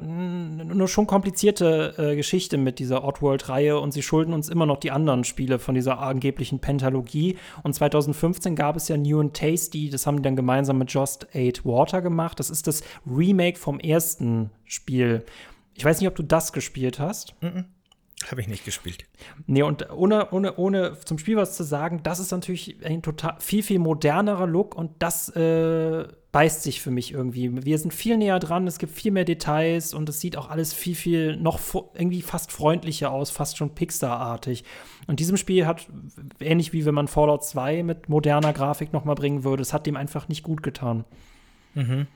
eine schon komplizierte äh, Geschichte mit dieser Oddworld-Reihe und sie schulden uns immer noch die anderen Spiele von dieser angeblichen Pentalogie. Und 2015 gab es ja New and Tasty, das haben die dann gemeinsam mit Just Eight Water gemacht. Das ist das Remake vom ersten Spiel. Ich weiß nicht, ob du das gespielt hast. Mm -mm. Habe ich nicht gespielt. Nee, und ohne, ohne, ohne zum Spiel was zu sagen, das ist natürlich ein total viel, viel modernerer Look und das äh, beißt sich für mich irgendwie. Wir sind viel näher dran, es gibt viel mehr Details und es sieht auch alles viel, viel noch irgendwie fast freundlicher aus, fast schon Pixar-artig. Und diesem Spiel hat, ähnlich wie wenn man Fallout 2 mit moderner Grafik noch mal bringen würde, es hat dem einfach nicht gut getan. Mhm.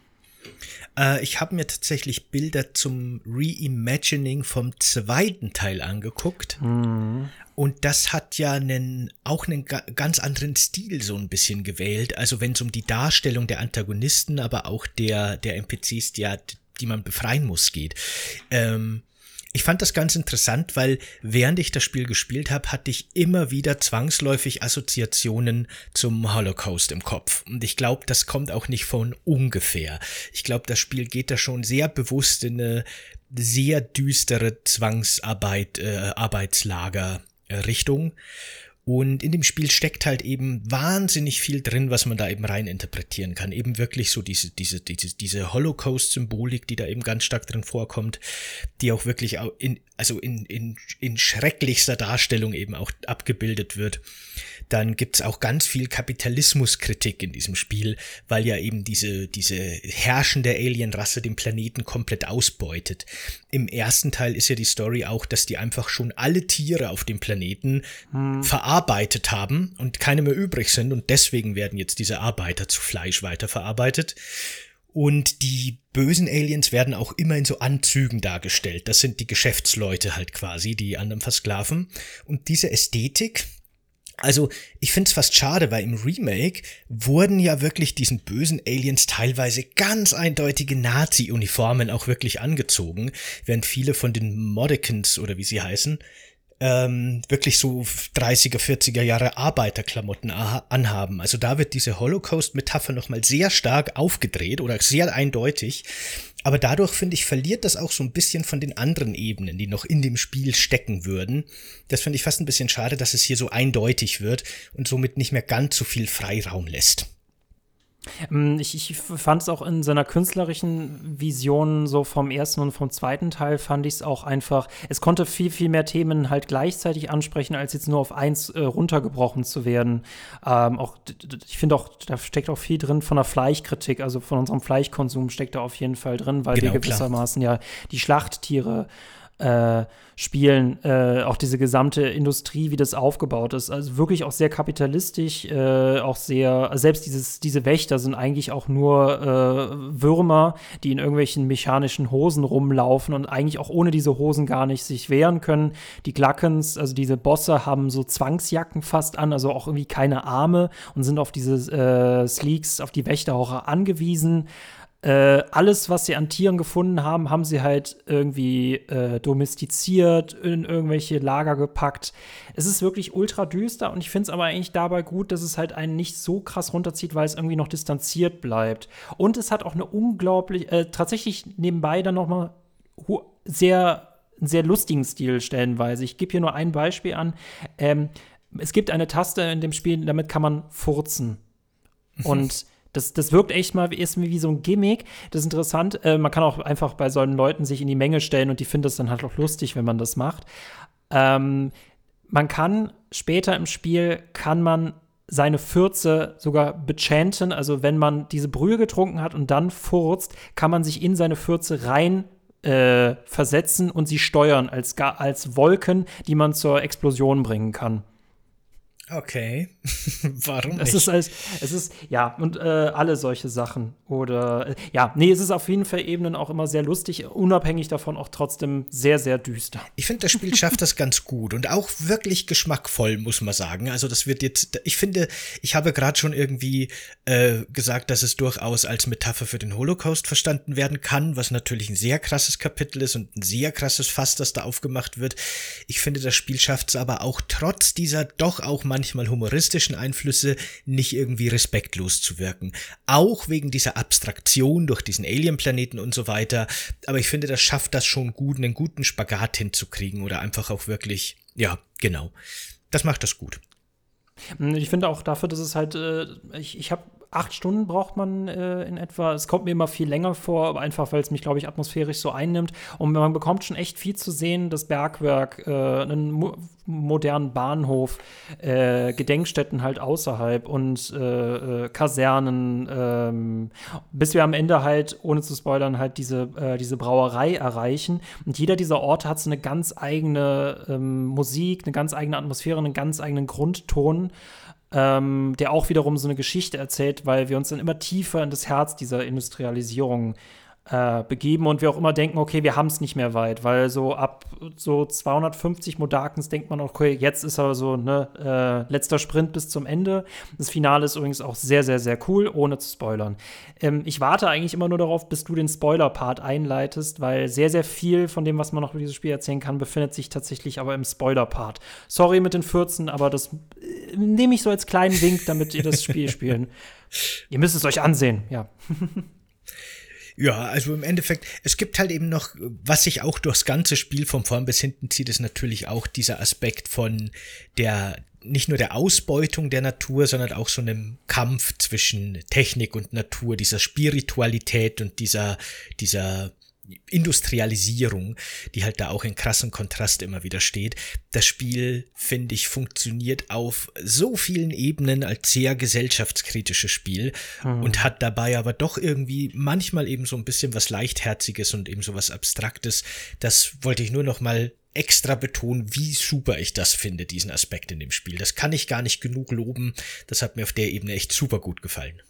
Äh, ich habe mir tatsächlich Bilder zum Reimagining vom zweiten Teil angeguckt. Mhm. Und das hat ja einen, auch einen ganz anderen Stil so ein bisschen gewählt. Also wenn es um die Darstellung der Antagonisten, aber auch der, der NPCs, die, die man befreien muss, geht. Ähm, ich fand das ganz interessant, weil während ich das Spiel gespielt habe, hatte ich immer wieder zwangsläufig Assoziationen zum Holocaust im Kopf. Und ich glaube, das kommt auch nicht von ungefähr. Ich glaube, das Spiel geht da schon sehr bewusst in eine sehr düstere Zwangsarbeit, äh, Arbeitslager Richtung. Und in dem Spiel steckt halt eben wahnsinnig viel drin, was man da eben rein interpretieren kann. Eben wirklich so diese, diese, diese, diese Holocaust-Symbolik, die da eben ganz stark drin vorkommt, die auch wirklich in, also in, in, in schrecklichster Darstellung eben auch abgebildet wird. Dann gibt's auch ganz viel Kapitalismuskritik in diesem Spiel, weil ja eben diese, diese herrschende Alienrasse den Planeten komplett ausbeutet. Im ersten Teil ist ja die Story auch, dass die einfach schon alle Tiere auf dem Planeten hm. verarbeitet haben und keine mehr übrig sind und deswegen werden jetzt diese Arbeiter zu Fleisch weiterverarbeitet. Und die bösen Aliens werden auch immer in so Anzügen dargestellt. Das sind die Geschäftsleute halt quasi, die anderen versklaven. Und diese Ästhetik, also, ich find's fast schade, weil im Remake wurden ja wirklich diesen bösen Aliens teilweise ganz eindeutige Nazi-Uniformen auch wirklich angezogen, während viele von den Modicans oder wie sie heißen, ähm, wirklich so 30er, 40er Jahre Arbeiterklamotten anhaben. Also da wird diese Holocaust-Metapher nochmal sehr stark aufgedreht oder sehr eindeutig. Aber dadurch, finde ich, verliert das auch so ein bisschen von den anderen Ebenen, die noch in dem Spiel stecken würden. Das finde ich fast ein bisschen schade, dass es hier so eindeutig wird und somit nicht mehr ganz so viel Freiraum lässt. Ähm, ich, ich fand es auch in seiner künstlerischen Vision so vom ersten und vom zweiten Teil fand ich es auch einfach, es konnte viel, viel mehr Themen halt gleichzeitig ansprechen, als jetzt nur auf eins äh, runtergebrochen zu werden. Ähm, auch, ich finde auch, da steckt auch viel drin von der Fleischkritik, also von unserem Fleischkonsum steckt da auf jeden Fall drin, weil genau, wir gewissermaßen klar. ja die Schlachttiere äh, spielen, äh, auch diese gesamte Industrie, wie das aufgebaut ist. Also wirklich auch sehr kapitalistisch, äh, auch sehr, selbst dieses, diese Wächter sind eigentlich auch nur äh, Würmer, die in irgendwelchen mechanischen Hosen rumlaufen und eigentlich auch ohne diese Hosen gar nicht sich wehren können. Die Glackens, also diese Bosse, haben so Zwangsjacken fast an, also auch irgendwie keine Arme und sind auf diese äh, Sleeks, auf die Wächter auch angewiesen. Äh, alles, was sie an Tieren gefunden haben, haben sie halt irgendwie äh, domestiziert, in irgendwelche Lager gepackt. Es ist wirklich ultra düster und ich finde es aber eigentlich dabei gut, dass es halt einen nicht so krass runterzieht, weil es irgendwie noch distanziert bleibt. Und es hat auch eine unglaublich, äh, tatsächlich nebenbei dann noch mal sehr, sehr lustigen Stil stellenweise. Ich gebe hier nur ein Beispiel an. Ähm, es gibt eine Taste in dem Spiel, damit kann man furzen. Und das, das wirkt echt mal erst wie so ein Gimmick. Das ist interessant. Äh, man kann auch einfach bei solchen Leuten sich in die Menge stellen und die finden das dann halt auch lustig, wenn man das macht. Ähm, man kann später im Spiel kann man seine Fürze sogar bechanten. Also wenn man diese Brühe getrunken hat und dann furzt, kann man sich in seine Fürze rein äh, versetzen und sie steuern als, als Wolken, die man zur Explosion bringen kann. Okay. Warum nicht? Es ist, als, es ist, ja, und äh, alle solche Sachen. Oder, äh, ja, nee, es ist auf jeden Fall Ebenen auch immer sehr lustig, unabhängig davon auch trotzdem sehr, sehr düster. Ich finde, das Spiel schafft das ganz gut und auch wirklich geschmackvoll, muss man sagen. Also, das wird jetzt, ich finde, ich habe gerade schon irgendwie äh, gesagt, dass es durchaus als Metapher für den Holocaust verstanden werden kann, was natürlich ein sehr krasses Kapitel ist und ein sehr krasses Fass, das da aufgemacht wird. Ich finde, das Spiel schafft es aber auch trotz dieser doch auch man manchmal humoristischen Einflüsse nicht irgendwie respektlos zu wirken. Auch wegen dieser Abstraktion durch diesen Alien-Planeten und so weiter. Aber ich finde, das schafft das schon gut, einen guten Spagat hinzukriegen oder einfach auch wirklich, ja, genau. Das macht das gut. Ich finde auch dafür, dass es halt, äh, ich, ich habe acht Stunden braucht man äh, in etwa. Es kommt mir immer viel länger vor, einfach weil es mich, glaube ich, atmosphärisch so einnimmt. Und man bekommt schon echt viel zu sehen. Das Bergwerk, äh, einen mo modernen Bahnhof, äh, Gedenkstätten halt außerhalb und äh, äh, Kasernen, ähm, bis wir am Ende halt, ohne zu spoilern, halt diese, äh, diese Brauerei erreichen. Und jeder dieser Orte hat so eine ganz eigene ähm, Musik, eine ganz eigene Atmosphäre, einen ganz eigenen Grundton ähm, der auch wiederum so eine Geschichte erzählt, weil wir uns dann immer tiefer in das Herz dieser Industrialisierung äh, begeben und wir auch immer denken, okay, wir haben es nicht mehr weit, weil so ab so 250 Modakens denkt man, okay, jetzt ist er so, ne, äh, letzter Sprint bis zum Ende. Das Finale ist übrigens auch sehr, sehr, sehr cool, ohne zu spoilern. Ähm, ich warte eigentlich immer nur darauf, bis du den Spoiler-Part einleitest, weil sehr, sehr viel von dem, was man noch über dieses Spiel erzählen kann, befindet sich tatsächlich aber im Spoiler-Part. Sorry mit den 14, aber das äh, nehme ich so als kleinen Wink, damit ihr das Spiel spielen. Ihr müsst es euch ansehen, ja. Ja, also im Endeffekt, es gibt halt eben noch, was sich auch durchs ganze Spiel von vorn bis hinten zieht, ist natürlich auch dieser Aspekt von der, nicht nur der Ausbeutung der Natur, sondern auch so einem Kampf zwischen Technik und Natur, dieser Spiritualität und dieser, dieser Industrialisierung, die halt da auch in krassem Kontrast immer wieder steht. Das Spiel, finde ich, funktioniert auf so vielen Ebenen als sehr gesellschaftskritisches Spiel mhm. und hat dabei aber doch irgendwie manchmal eben so ein bisschen was Leichtherziges und eben so was Abstraktes. Das wollte ich nur noch mal extra betonen, wie super ich das finde, diesen Aspekt in dem Spiel. Das kann ich gar nicht genug loben. Das hat mir auf der Ebene echt super gut gefallen.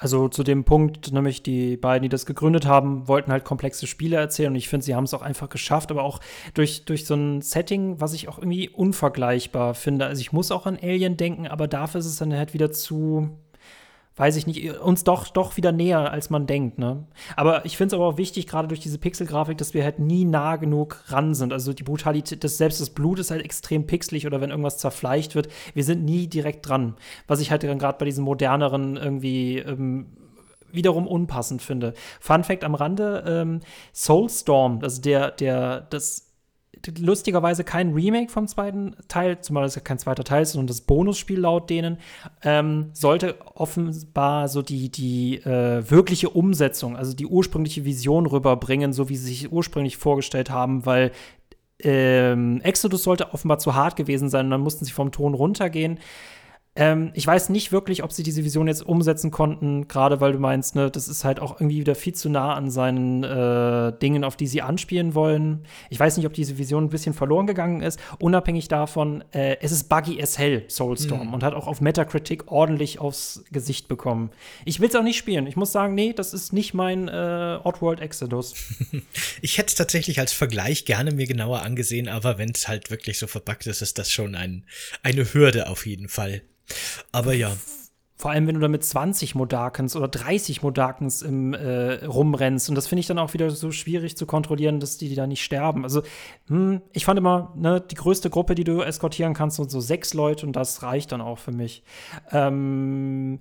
Also zu dem Punkt, nämlich die beiden, die das gegründet haben, wollten halt komplexe Spiele erzählen und ich finde, sie haben es auch einfach geschafft, aber auch durch, durch so ein Setting, was ich auch irgendwie unvergleichbar finde. Also ich muss auch an Alien denken, aber dafür ist es dann halt wieder zu, weiß ich nicht, uns doch, doch wieder näher, als man denkt. Ne? Aber ich finde es aber auch wichtig, gerade durch diese Pixelgrafik, dass wir halt nie nah genug ran sind. Also die Brutalität, das, selbst das Blut ist halt extrem pixelig oder wenn irgendwas zerfleischt wird, wir sind nie direkt dran. Was ich halt dann gerade bei diesen moderneren irgendwie ähm, wiederum unpassend finde. Fun Fact am Rande: ähm, Soulstorm, also der, der, das lustigerweise kein Remake vom zweiten Teil, zumal es ja kein zweiter Teil ist, sondern das Bonusspiel laut denen, ähm, sollte offenbar so die, die äh, wirkliche Umsetzung, also die ursprüngliche Vision rüberbringen, so wie sie sich ursprünglich vorgestellt haben, weil ähm, Exodus sollte offenbar zu hart gewesen sein und dann mussten sie vom Ton runtergehen. Ähm, ich weiß nicht wirklich, ob sie diese Vision jetzt umsetzen konnten, gerade weil du meinst, ne, das ist halt auch irgendwie wieder viel zu nah an seinen äh, Dingen, auf die sie anspielen wollen. Ich weiß nicht, ob diese Vision ein bisschen verloren gegangen ist. Unabhängig davon, äh, es ist buggy as hell, Soulstorm, mhm. und hat auch auf Metacritic ordentlich aufs Gesicht bekommen. Ich will es auch nicht spielen. Ich muss sagen, nee, das ist nicht mein äh, Oddworld Exodus. ich hätte es tatsächlich als Vergleich gerne mir genauer angesehen, aber wenn es halt wirklich so verbuggt ist, ist das schon ein, eine Hürde auf jeden Fall. Aber ja. Vor allem, wenn du da mit 20 Modakens oder 30 Modakens im äh, rumrennst. Und das finde ich dann auch wieder so schwierig zu kontrollieren, dass die, die da nicht sterben. Also, hm, ich fand immer, ne, die größte Gruppe, die du eskortieren kannst, sind so sechs Leute und das reicht dann auch für mich. Ähm,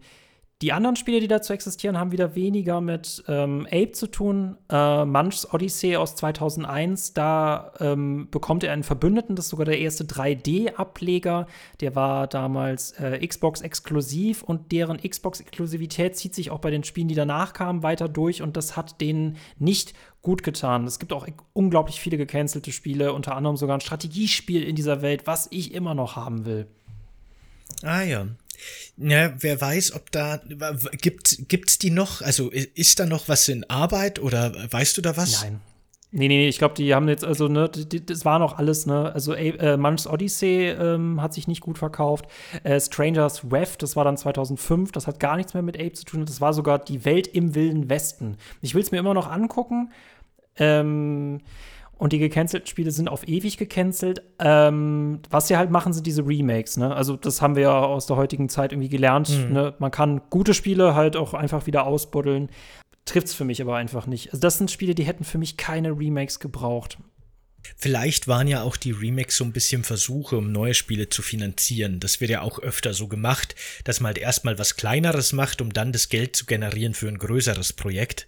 die anderen Spiele, die dazu existieren, haben wieder weniger mit ähm, Ape zu tun. Äh, Munchs Odyssey aus 2001, da ähm, bekommt er einen Verbündeten, das ist sogar der erste 3D-Ableger. Der war damals äh, Xbox-exklusiv und deren Xbox-Exklusivität zieht sich auch bei den Spielen, die danach kamen, weiter durch und das hat denen nicht gut getan. Es gibt auch unglaublich viele gecancelte Spiele, unter anderem sogar ein Strategiespiel in dieser Welt, was ich immer noch haben will. Ah ja, ja, wer weiß, ob da gibt gibt's die noch? Also ist da noch was in Arbeit oder weißt du da was? Nein. Nee, nee, ich glaube, die haben jetzt, also, ne, das war noch alles, ne, also äh, Munch's Odyssey ähm, hat sich nicht gut verkauft. Äh, Strangers Wrath, das war dann 2005, das hat gar nichts mehr mit Ape zu tun, das war sogar die Welt im Wilden Westen. Ich will es mir immer noch angucken. Ähm, und die gecancelten Spiele sind auf ewig gecancelt. Ähm, was sie halt machen, sind diese Remakes. Ne? Also, das haben wir ja aus der heutigen Zeit irgendwie gelernt. Mhm. Ne? Man kann gute Spiele halt auch einfach wieder ausbuddeln. Trifft's für mich aber einfach nicht. Also, das sind Spiele, die hätten für mich keine Remakes gebraucht. Vielleicht waren ja auch die Remakes so ein bisschen Versuche, um neue Spiele zu finanzieren. Das wird ja auch öfter so gemacht, dass man halt erstmal was Kleineres macht, um dann das Geld zu generieren für ein größeres Projekt.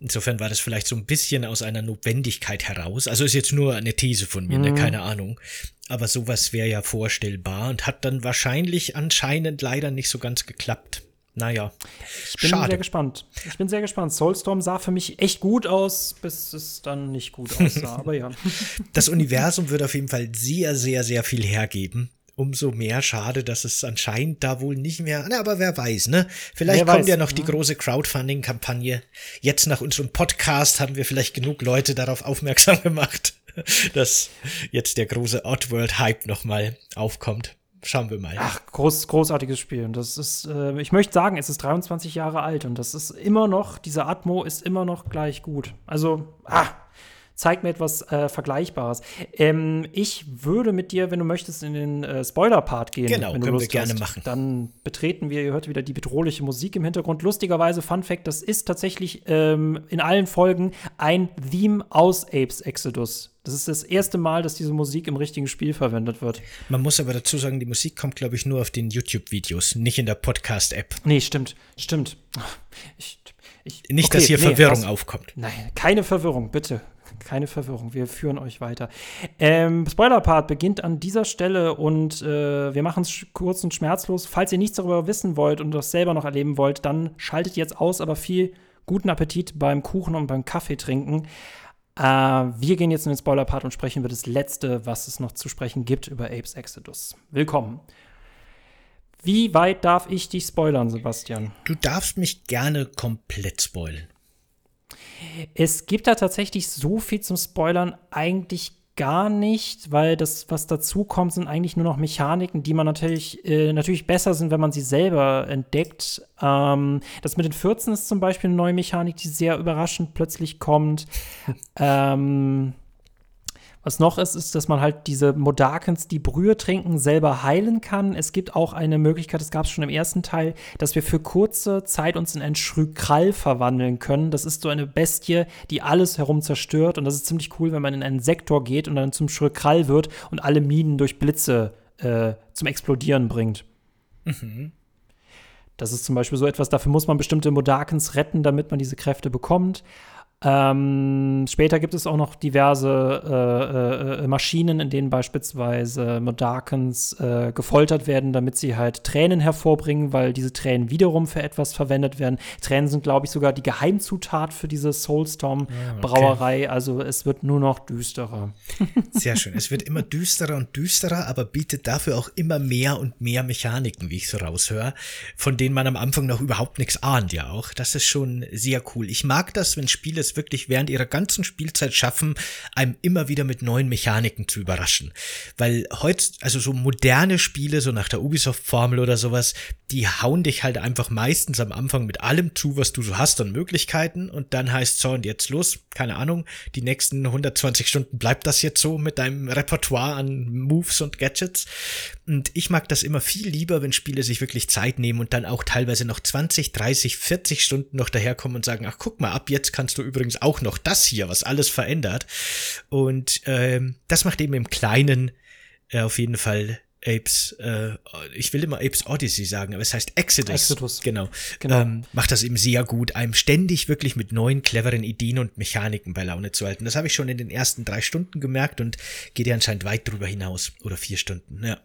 Insofern war das vielleicht so ein bisschen aus einer Notwendigkeit heraus. Also ist jetzt nur eine These von mir, ne? mhm. ne? keine Ahnung. Aber sowas wäre ja vorstellbar und hat dann wahrscheinlich anscheinend leider nicht so ganz geklappt. Naja. Ich bin schade. sehr gespannt. Ich bin sehr gespannt. Soulstorm sah für mich echt gut aus, bis es dann nicht gut aussah. aber ja. Das Universum wird auf jeden Fall sehr, sehr, sehr viel hergeben. Umso mehr schade, dass es anscheinend da wohl nicht mehr. Na, aber wer weiß, ne? Vielleicht wer kommt weiß, ja noch ne? die große Crowdfunding-Kampagne. Jetzt nach unserem Podcast haben wir vielleicht genug Leute darauf aufmerksam gemacht, dass jetzt der große Oddworld-Hype nochmal aufkommt. Schauen wir mal. Ach, groß, großartiges Spiel. Und das ist, äh, ich möchte sagen, es ist 23 Jahre alt und das ist immer noch, diese Atmo ist immer noch gleich gut. Also, ah, zeig mir etwas äh, Vergleichbares. Ähm, ich würde mit dir, wenn du möchtest, in den äh, Spoiler-Part gehen. Genau, wenn du können wir gerne hast. machen. Dann betreten wir, ihr hört wieder die bedrohliche Musik im Hintergrund. Lustigerweise, Fun Fact, das ist tatsächlich ähm, in allen Folgen ein Theme aus Apes Exodus. Das ist das erste Mal, dass diese Musik im richtigen Spiel verwendet wird. Man muss aber dazu sagen, die Musik kommt, glaube ich, nur auf den YouTube-Videos, nicht in der Podcast-App. Nee, stimmt, stimmt. Ich, ich, nicht, okay, dass hier nee, Verwirrung was, aufkommt. Nein, keine Verwirrung, bitte keine Verwirrung, wir führen euch weiter. Ähm, Spoiler-Part beginnt an dieser Stelle und äh, wir machen es kurz und schmerzlos. Falls ihr nichts darüber wissen wollt und das selber noch erleben wollt, dann schaltet jetzt aus, aber viel guten Appetit beim Kuchen und beim Kaffee trinken. Äh, wir gehen jetzt in den Spoiler-Part und sprechen über das Letzte, was es noch zu sprechen gibt über Apes Exodus. Willkommen. Wie weit darf ich dich spoilern, Sebastian? Du darfst mich gerne komplett spoilern. Es gibt da tatsächlich so viel zum Spoilern eigentlich gar nicht, weil das, was dazu kommt, sind eigentlich nur noch Mechaniken, die man natürlich, äh, natürlich besser sind, wenn man sie selber entdeckt. Ähm, das mit den 14 ist zum Beispiel eine neue Mechanik, die sehr überraschend plötzlich kommt. ähm, was noch ist, ist, dass man halt diese Modakens, die Brühe trinken, selber heilen kann. Es gibt auch eine Möglichkeit, das gab es schon im ersten Teil, dass wir für kurze Zeit uns in einen Schrykrall verwandeln können. Das ist so eine Bestie, die alles herum zerstört. Und das ist ziemlich cool, wenn man in einen Sektor geht und dann zum Schrykrall wird und alle Minen durch Blitze äh, zum Explodieren bringt. Mhm. Das ist zum Beispiel so etwas, dafür muss man bestimmte Modakens retten, damit man diese Kräfte bekommt. Ähm, später gibt es auch noch diverse äh, äh, Maschinen, in denen beispielsweise Modakens äh, gefoltert werden, damit sie halt Tränen hervorbringen, weil diese Tränen wiederum für etwas verwendet werden. Tränen sind, glaube ich, sogar die Geheimzutat für diese Soulstorm-Brauerei. Ah, okay. Also es wird nur noch düsterer. Sehr schön. Es wird immer düsterer und düsterer, aber bietet dafür auch immer mehr und mehr Mechaniken, wie ich so raushöre, von denen man am Anfang noch überhaupt nichts ahnt, ja auch. Das ist schon sehr cool. Ich mag das, wenn Spiele es wirklich während ihrer ganzen Spielzeit schaffen, einem immer wieder mit neuen Mechaniken zu überraschen. Weil heute, also so moderne Spiele, so nach der Ubisoft-Formel oder sowas, die hauen dich halt einfach meistens am Anfang mit allem zu, was du so hast an Möglichkeiten und dann heißt so und jetzt los, keine Ahnung, die nächsten 120 Stunden bleibt das jetzt so mit deinem Repertoire an Moves und Gadgets. Und ich mag das immer viel lieber, wenn Spiele sich wirklich Zeit nehmen und dann auch teilweise noch 20, 30, 40 Stunden noch daherkommen und sagen, ach guck mal, ab jetzt kannst du übrigens auch noch das hier, was alles verändert. Und ähm, das macht eben im Kleinen äh, auf jeden Fall Apes, äh, ich will immer Apes Odyssey sagen, aber es heißt Exodus. Exodus. Genau. genau. Ähm, macht das eben sehr gut, einem ständig wirklich mit neuen, cleveren Ideen und Mechaniken bei Laune zu halten. Das habe ich schon in den ersten drei Stunden gemerkt und geht ja anscheinend weit drüber hinaus. Oder vier Stunden, ja.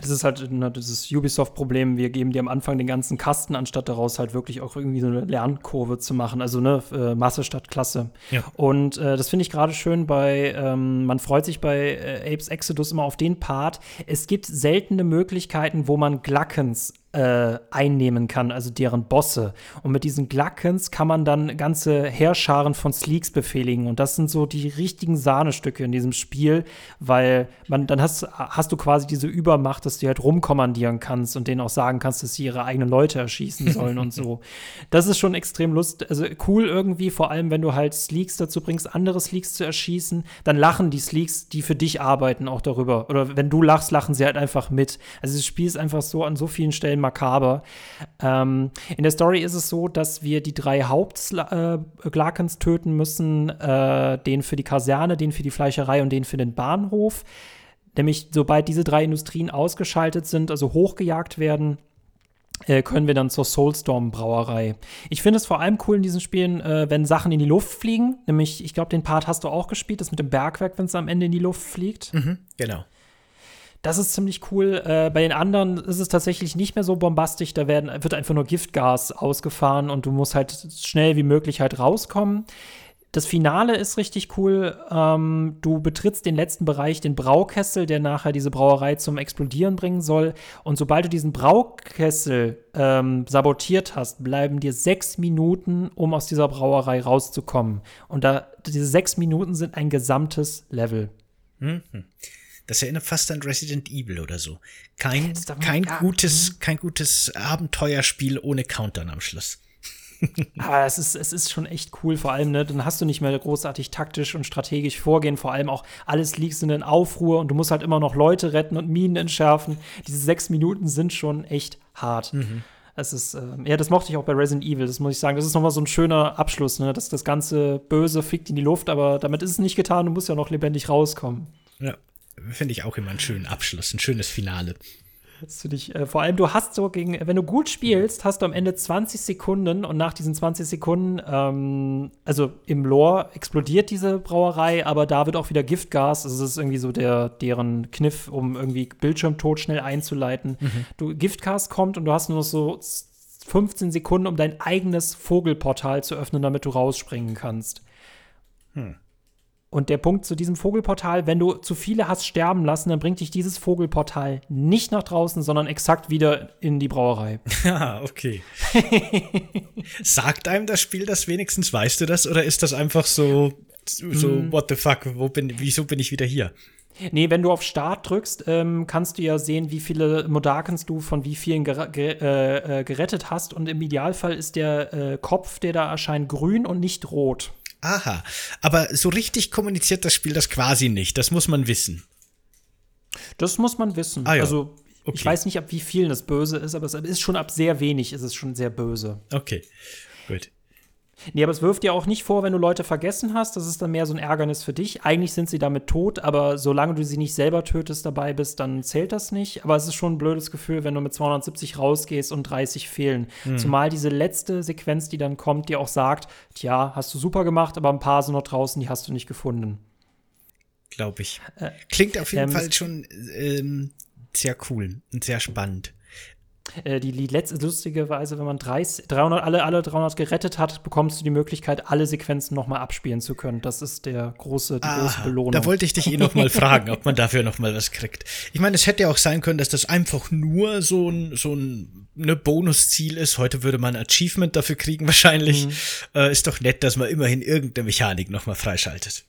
Das ist halt ne, dieses Ubisoft-Problem, wir geben dir am Anfang den ganzen Kasten, anstatt daraus halt wirklich auch irgendwie so eine Lernkurve zu machen. Also ne, äh, Masse statt Klasse. Ja. Und äh, das finde ich gerade schön bei, ähm, man freut sich bei äh, Apes Exodus immer auf den Part. Es gibt seltene Möglichkeiten, wo man Glackens äh, einnehmen kann, also deren Bosse. Und mit diesen Glackens kann man dann ganze Heerscharen von Sleeks befehligen. Und das sind so die richtigen Sahnestücke in diesem Spiel, weil man dann hast, hast du quasi diese Übermacht, dass du halt rumkommandieren kannst und denen auch sagen kannst, dass sie ihre eigenen Leute erschießen sollen und so. Das ist schon extrem lustig, also cool irgendwie, vor allem wenn du halt Sleeks dazu bringst, andere Sleeks zu erschießen, dann lachen die Sleeks, die für dich arbeiten, auch darüber. Oder wenn du lachst, lachen sie halt einfach mit. Also das Spiel ist einfach so an so vielen Stellen bisschen makaber. Ähm, in der Story ist es so, dass wir die drei Hauptglakens äh, töten müssen: äh, den für die Kaserne, den für die Fleischerei und den für den Bahnhof. Nämlich, sobald diese drei Industrien ausgeschaltet sind, also hochgejagt werden, äh, können wir dann zur Soulstorm-Brauerei. Ich finde es vor allem cool in diesen Spielen, äh, wenn Sachen in die Luft fliegen. Nämlich, ich glaube, den Part hast du auch gespielt, das mit dem Bergwerk, wenn es am Ende in die Luft fliegt. Mhm, genau. Das ist ziemlich cool. Äh, bei den anderen ist es tatsächlich nicht mehr so bombastisch. Da werden, wird einfach nur Giftgas ausgefahren und du musst halt schnell wie möglich halt rauskommen. Das Finale ist richtig cool. Ähm, du betrittst den letzten Bereich, den Braukessel, der nachher diese Brauerei zum Explodieren bringen soll. Und sobald du diesen Braukessel ähm, sabotiert hast, bleiben dir sechs Minuten, um aus dieser Brauerei rauszukommen. Und da, diese sechs Minuten sind ein gesamtes Level. Mhm. Das erinnert fast an Resident Evil oder so. Kein, kein, gutes, mhm. kein gutes Abenteuerspiel ohne Countdown am Schluss. Aber es ist, es ist schon echt cool, vor allem, ne, dann hast du nicht mehr großartig taktisch und strategisch vorgehen, vor allem auch alles liegt in Aufruhr und du musst halt immer noch Leute retten und Minen entschärfen. Diese sechs Minuten sind schon echt hart. Mhm. Es ist, äh, ja, das mochte ich auch bei Resident Evil, das muss ich sagen. Das ist nochmal so ein schöner Abschluss, ne? dass das ganze Böse fliegt in die Luft, aber damit ist es nicht getan, du musst ja noch lebendig rauskommen. Ja, finde ich auch immer einen schönen Abschluss, ein schönes Finale. Das finde ich, äh, vor allem, du hast so gegen, wenn du gut spielst, hast du am Ende 20 Sekunden und nach diesen 20 Sekunden, ähm, also im Lore explodiert diese Brauerei, aber da wird auch wieder Giftgas. Also das ist irgendwie so der, deren Kniff, um irgendwie Bildschirmtod schnell einzuleiten. Mhm. Du, Giftgas kommt und du hast nur noch so 15 Sekunden, um dein eigenes Vogelportal zu öffnen, damit du rausspringen kannst. Hm. Und der Punkt zu diesem Vogelportal, wenn du zu viele hast sterben lassen, dann bringt dich dieses Vogelportal nicht nach draußen, sondern exakt wieder in die Brauerei. Ja, okay. Sagt einem das Spiel das wenigstens? Weißt du das? Oder ist das einfach so, so, mm. what the fuck, wo bin, wieso bin ich wieder hier? Nee, wenn du auf Start drückst, ähm, kannst du ja sehen, wie viele Modakens du von wie vielen ger ger äh, äh, gerettet hast. Und im Idealfall ist der äh, Kopf, der da erscheint, grün und nicht rot. Aha, aber so richtig kommuniziert das Spiel das quasi nicht. Das muss man wissen. Das muss man wissen. Ah, ja. Also okay. ich weiß nicht, ab wie vielen das böse ist, aber es ist schon ab sehr wenig ist es schon sehr böse. Okay, gut. Nee, aber es wirft dir auch nicht vor, wenn du Leute vergessen hast. Das ist dann mehr so ein Ärgernis für dich. Eigentlich sind sie damit tot, aber solange du sie nicht selber tötest, dabei bist, dann zählt das nicht. Aber es ist schon ein blödes Gefühl, wenn du mit 270 rausgehst und 30 fehlen. Mhm. Zumal diese letzte Sequenz, die dann kommt, dir auch sagt: Tja, hast du super gemacht, aber ein paar sind noch draußen, die hast du nicht gefunden. Glaube ich. Äh, Klingt auf jeden ähm, Fall schon ähm, sehr cool und sehr spannend. Äh, die, die letzte lustige Weise, wenn man 30, 300, alle, alle 300 gerettet hat, bekommst du die Möglichkeit, alle Sequenzen nochmal abspielen zu können. Das ist der große, die Aha, große Belohnung. Da wollte ich dich eh nochmal fragen, ob man dafür nochmal was kriegt. Ich meine, es hätte ja auch sein können, dass das einfach nur so ein, so ein ne Bonusziel ist. Heute würde man Achievement dafür kriegen, wahrscheinlich. Mhm. Äh, ist doch nett, dass man immerhin irgendeine Mechanik nochmal freischaltet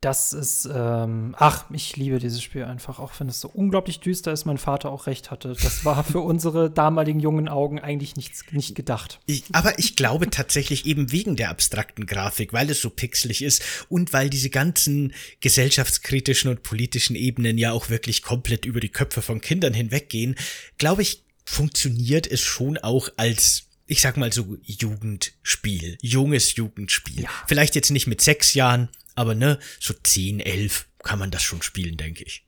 das ist, ähm, ach, ich liebe dieses Spiel einfach, auch wenn es so unglaublich düster ist, mein Vater auch recht hatte. Das war für unsere damaligen jungen Augen eigentlich nichts, nicht gedacht. Ich, aber ich glaube tatsächlich eben wegen der abstrakten Grafik, weil es so pixelig ist und weil diese ganzen gesellschaftskritischen und politischen Ebenen ja auch wirklich komplett über die Köpfe von Kindern hinweggehen, glaube ich, funktioniert es schon auch als ich sag mal so Jugendspiel, junges Jugendspiel. Ja. Vielleicht jetzt nicht mit sechs Jahren, aber ne, so 10, 11 kann man das schon spielen, denke ich.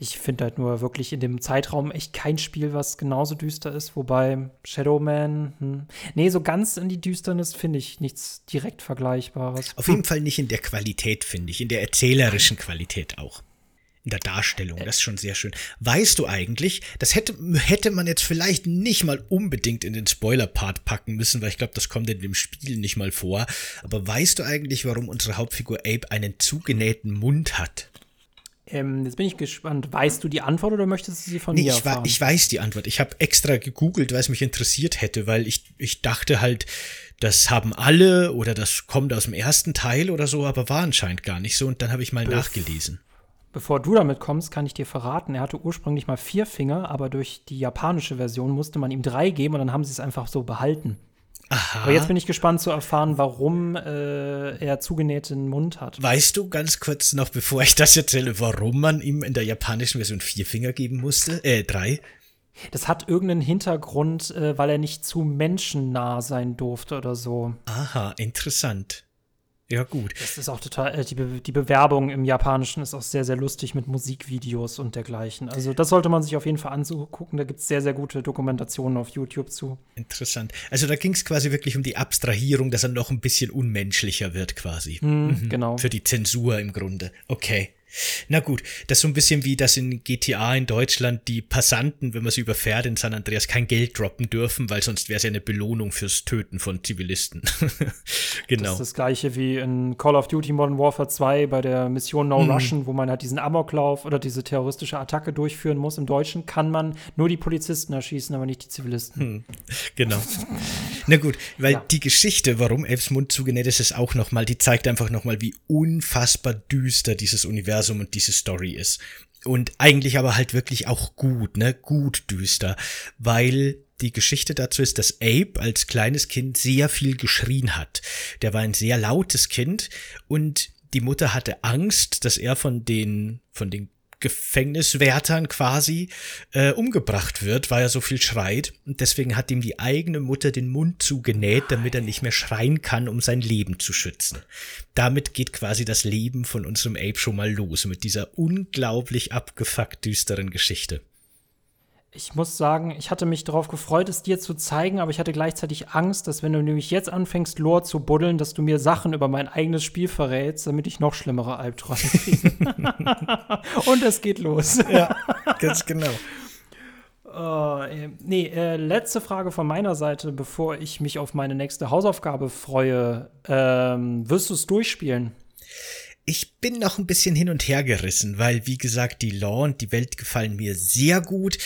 Ich finde halt nur wirklich in dem Zeitraum echt kein Spiel, was genauso düster ist, wobei Shadowman, hm, nee, so ganz in die Düsternis finde ich nichts direkt Vergleichbares. Auf jeden Fall nicht in der Qualität, finde ich, in der erzählerischen Qualität auch der Darstellung. Das ist schon sehr schön. Weißt du eigentlich, das hätte, hätte man jetzt vielleicht nicht mal unbedingt in den Spoiler-Part packen müssen, weil ich glaube, das kommt in dem Spiel nicht mal vor. Aber weißt du eigentlich, warum unsere Hauptfigur Abe einen zugenähten Mund hat? Ähm, jetzt bin ich gespannt. Weißt du die Antwort oder möchtest du sie von nee, mir ich erfahren? ich weiß die Antwort. Ich habe extra gegoogelt, weil es mich interessiert hätte, weil ich, ich dachte halt, das haben alle oder das kommt aus dem ersten Teil oder so, aber war anscheinend gar nicht so. Und dann habe ich mal Bef nachgelesen. Bevor du damit kommst, kann ich dir verraten, er hatte ursprünglich mal vier Finger, aber durch die japanische Version musste man ihm drei geben und dann haben sie es einfach so behalten. Aha. Aber jetzt bin ich gespannt zu erfahren, warum äh, er zugenähten Mund hat. Weißt du ganz kurz noch, bevor ich das erzähle, warum man ihm in der japanischen Version vier Finger geben musste? Äh, drei? Das hat irgendeinen Hintergrund, äh, weil er nicht zu menschennah sein durfte oder so. Aha, interessant. Ja, gut. Das ist auch total, äh, die, Be die Bewerbung im Japanischen ist auch sehr, sehr lustig mit Musikvideos und dergleichen. Also, das sollte man sich auf jeden Fall angucken. Da gibt es sehr, sehr gute Dokumentationen auf YouTube zu. Interessant. Also, da ging es quasi wirklich um die Abstrahierung, dass er noch ein bisschen unmenschlicher wird, quasi. Mhm, mhm. Genau. Für die Zensur im Grunde. Okay. Na gut, das ist so ein bisschen wie das in GTA in Deutschland die Passanten, wenn man sie überfährt in San Andreas, kein Geld droppen dürfen, weil sonst wäre es ja eine Belohnung fürs Töten von Zivilisten. genau. Das ist das gleiche wie in Call of Duty Modern Warfare 2 bei der Mission No mhm. Russian, wo man halt diesen Amoklauf oder diese terroristische Attacke durchführen muss. Im Deutschen kann man nur die Polizisten erschießen, aber nicht die Zivilisten. Hm. Genau. Na gut, weil ja. die Geschichte, warum Elfs Mund zugenäht ist, ist auch nochmal, die zeigt einfach nochmal, wie unfassbar düster dieses Universum Universum und diese Story ist. Und eigentlich aber halt wirklich auch gut, ne? Gut düster, weil die Geschichte dazu ist, dass Abe als kleines Kind sehr viel geschrien hat. Der war ein sehr lautes Kind und die Mutter hatte Angst, dass er von den, von den Gefängniswärtern quasi äh, umgebracht wird, weil er so viel schreit. Und deswegen hat ihm die eigene Mutter den Mund zugenäht, damit er nicht mehr schreien kann, um sein Leben zu schützen. Damit geht quasi das Leben von unserem Ape schon mal los, mit dieser unglaublich abgefuckt düsteren Geschichte. Ich muss sagen, ich hatte mich darauf gefreut, es dir zu zeigen, aber ich hatte gleichzeitig Angst, dass wenn du nämlich jetzt anfängst, Lore zu buddeln, dass du mir Sachen über mein eigenes Spiel verrätst, damit ich noch schlimmere Albträume kriege. Und es geht los. Ja, ganz genau. Uh, nee, äh, letzte Frage von meiner Seite, bevor ich mich auf meine nächste Hausaufgabe freue. Ähm, wirst du es durchspielen? Ich bin noch ein bisschen hin und her gerissen, weil, wie gesagt, die Law und die Welt gefallen mir sehr gut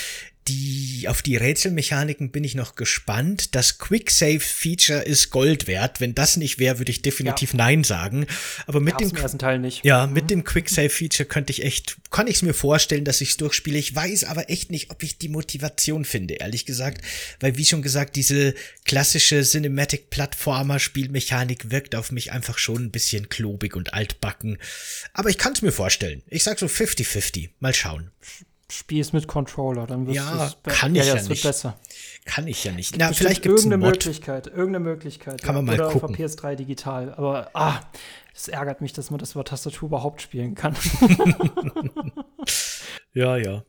die, auf die Rätselmechaniken bin ich noch gespannt. Das Quick Save Feature ist Gold wert. Wenn das nicht wäre, würde ich definitiv ja. Nein sagen. Aber mit Gab's dem ersten Teil nicht. Ja, mhm. mit dem Quick Save Feature könnte ich echt, kann ich es mir vorstellen, dass ich es durchspiele. Ich weiß aber echt nicht, ob ich die Motivation finde, ehrlich gesagt. Weil, wie schon gesagt, diese klassische Cinematic Plattformer Spielmechanik wirkt auf mich einfach schon ein bisschen klobig und altbacken. Aber ich kann es mir vorstellen. Ich sag so 50-50. Mal schauen spielst mit Controller, dann wirst ja, es kann ich ja, ja, ja nicht. besser. Kann ich ja nicht. Na, vielleicht gibt es irgendeine Möglichkeit, irgendeine Möglichkeit. Kann ja. man mal Oder gucken. auf PS3 digital, aber ah, es ärgert mich, dass man das über Tastatur überhaupt spielen kann. ja, ja.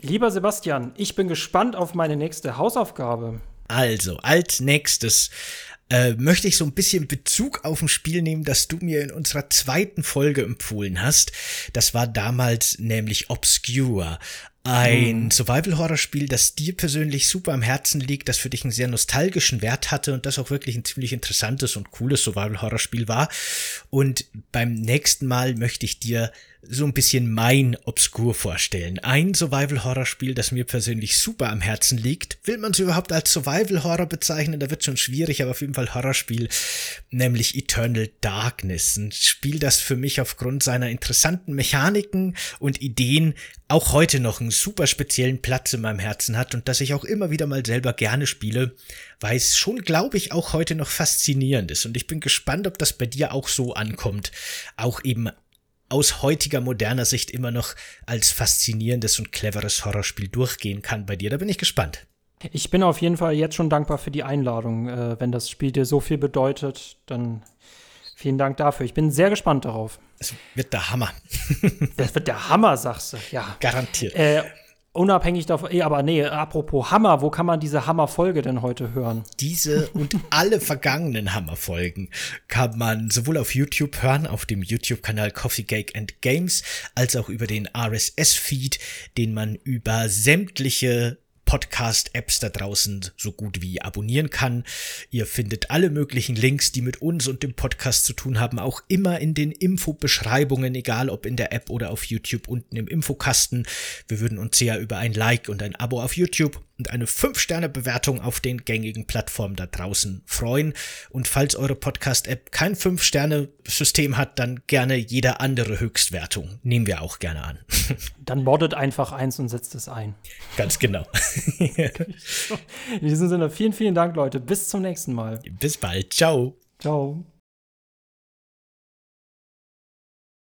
Lieber Sebastian, ich bin gespannt auf meine nächste Hausaufgabe. Also, als nächstes äh, möchte ich so ein bisschen Bezug auf ein Spiel nehmen, das du mir in unserer zweiten Folge empfohlen hast. Das war damals nämlich Obscure. Ein mhm. Survival-Horror-Spiel, das dir persönlich super am Herzen liegt, das für dich einen sehr nostalgischen Wert hatte und das auch wirklich ein ziemlich interessantes und cooles Survival-Horror-Spiel war. Und beim nächsten Mal möchte ich dir so ein bisschen mein Obskur vorstellen. Ein Survival-Horror-Spiel, das mir persönlich super am Herzen liegt. Will man es überhaupt als Survival-Horror bezeichnen? Da wird schon schwierig, aber auf jeden Fall Horrorspiel, nämlich Eternal Darkness. Ein Spiel, das für mich aufgrund seiner interessanten Mechaniken und Ideen auch heute noch einen super speziellen Platz in meinem Herzen hat und das ich auch immer wieder mal selber gerne spiele, weil es schon, glaube ich, auch heute noch faszinierend ist. Und ich bin gespannt, ob das bei dir auch so ankommt. Auch eben aus heutiger moderner Sicht immer noch als faszinierendes und cleveres Horrorspiel durchgehen kann bei dir. Da bin ich gespannt. Ich bin auf jeden Fall jetzt schon dankbar für die Einladung. Äh, wenn das Spiel dir so viel bedeutet, dann vielen Dank dafür. Ich bin sehr gespannt darauf. Es wird der Hammer. das wird der Hammer, sagst du. Ja. Garantiert. Äh, Unabhängig davon, eh, aber nee, apropos Hammer, wo kann man diese Hammer-Folge denn heute hören? Diese und alle vergangenen Hammer-Folgen kann man sowohl auf YouTube hören, auf dem YouTube-Kanal Coffee Cake and Games, als auch über den RSS-Feed, den man über sämtliche Podcast-Apps da draußen so gut wie abonnieren kann. Ihr findet alle möglichen Links, die mit uns und dem Podcast zu tun haben, auch immer in den Infobeschreibungen, egal ob in der App oder auf YouTube unten im Infokasten. Wir würden uns sehr über ein Like und ein Abo auf YouTube und eine 5-Sterne-Bewertung auf den gängigen Plattformen da draußen freuen. Und falls eure Podcast-App kein 5-Sterne-System hat, dann gerne jede andere Höchstwertung. Nehmen wir auch gerne an. Dann mordet einfach eins und setzt es ein. Ganz genau. In diesem Sinne, vielen, vielen Dank, Leute. Bis zum nächsten Mal. Bis bald. Ciao. Ciao.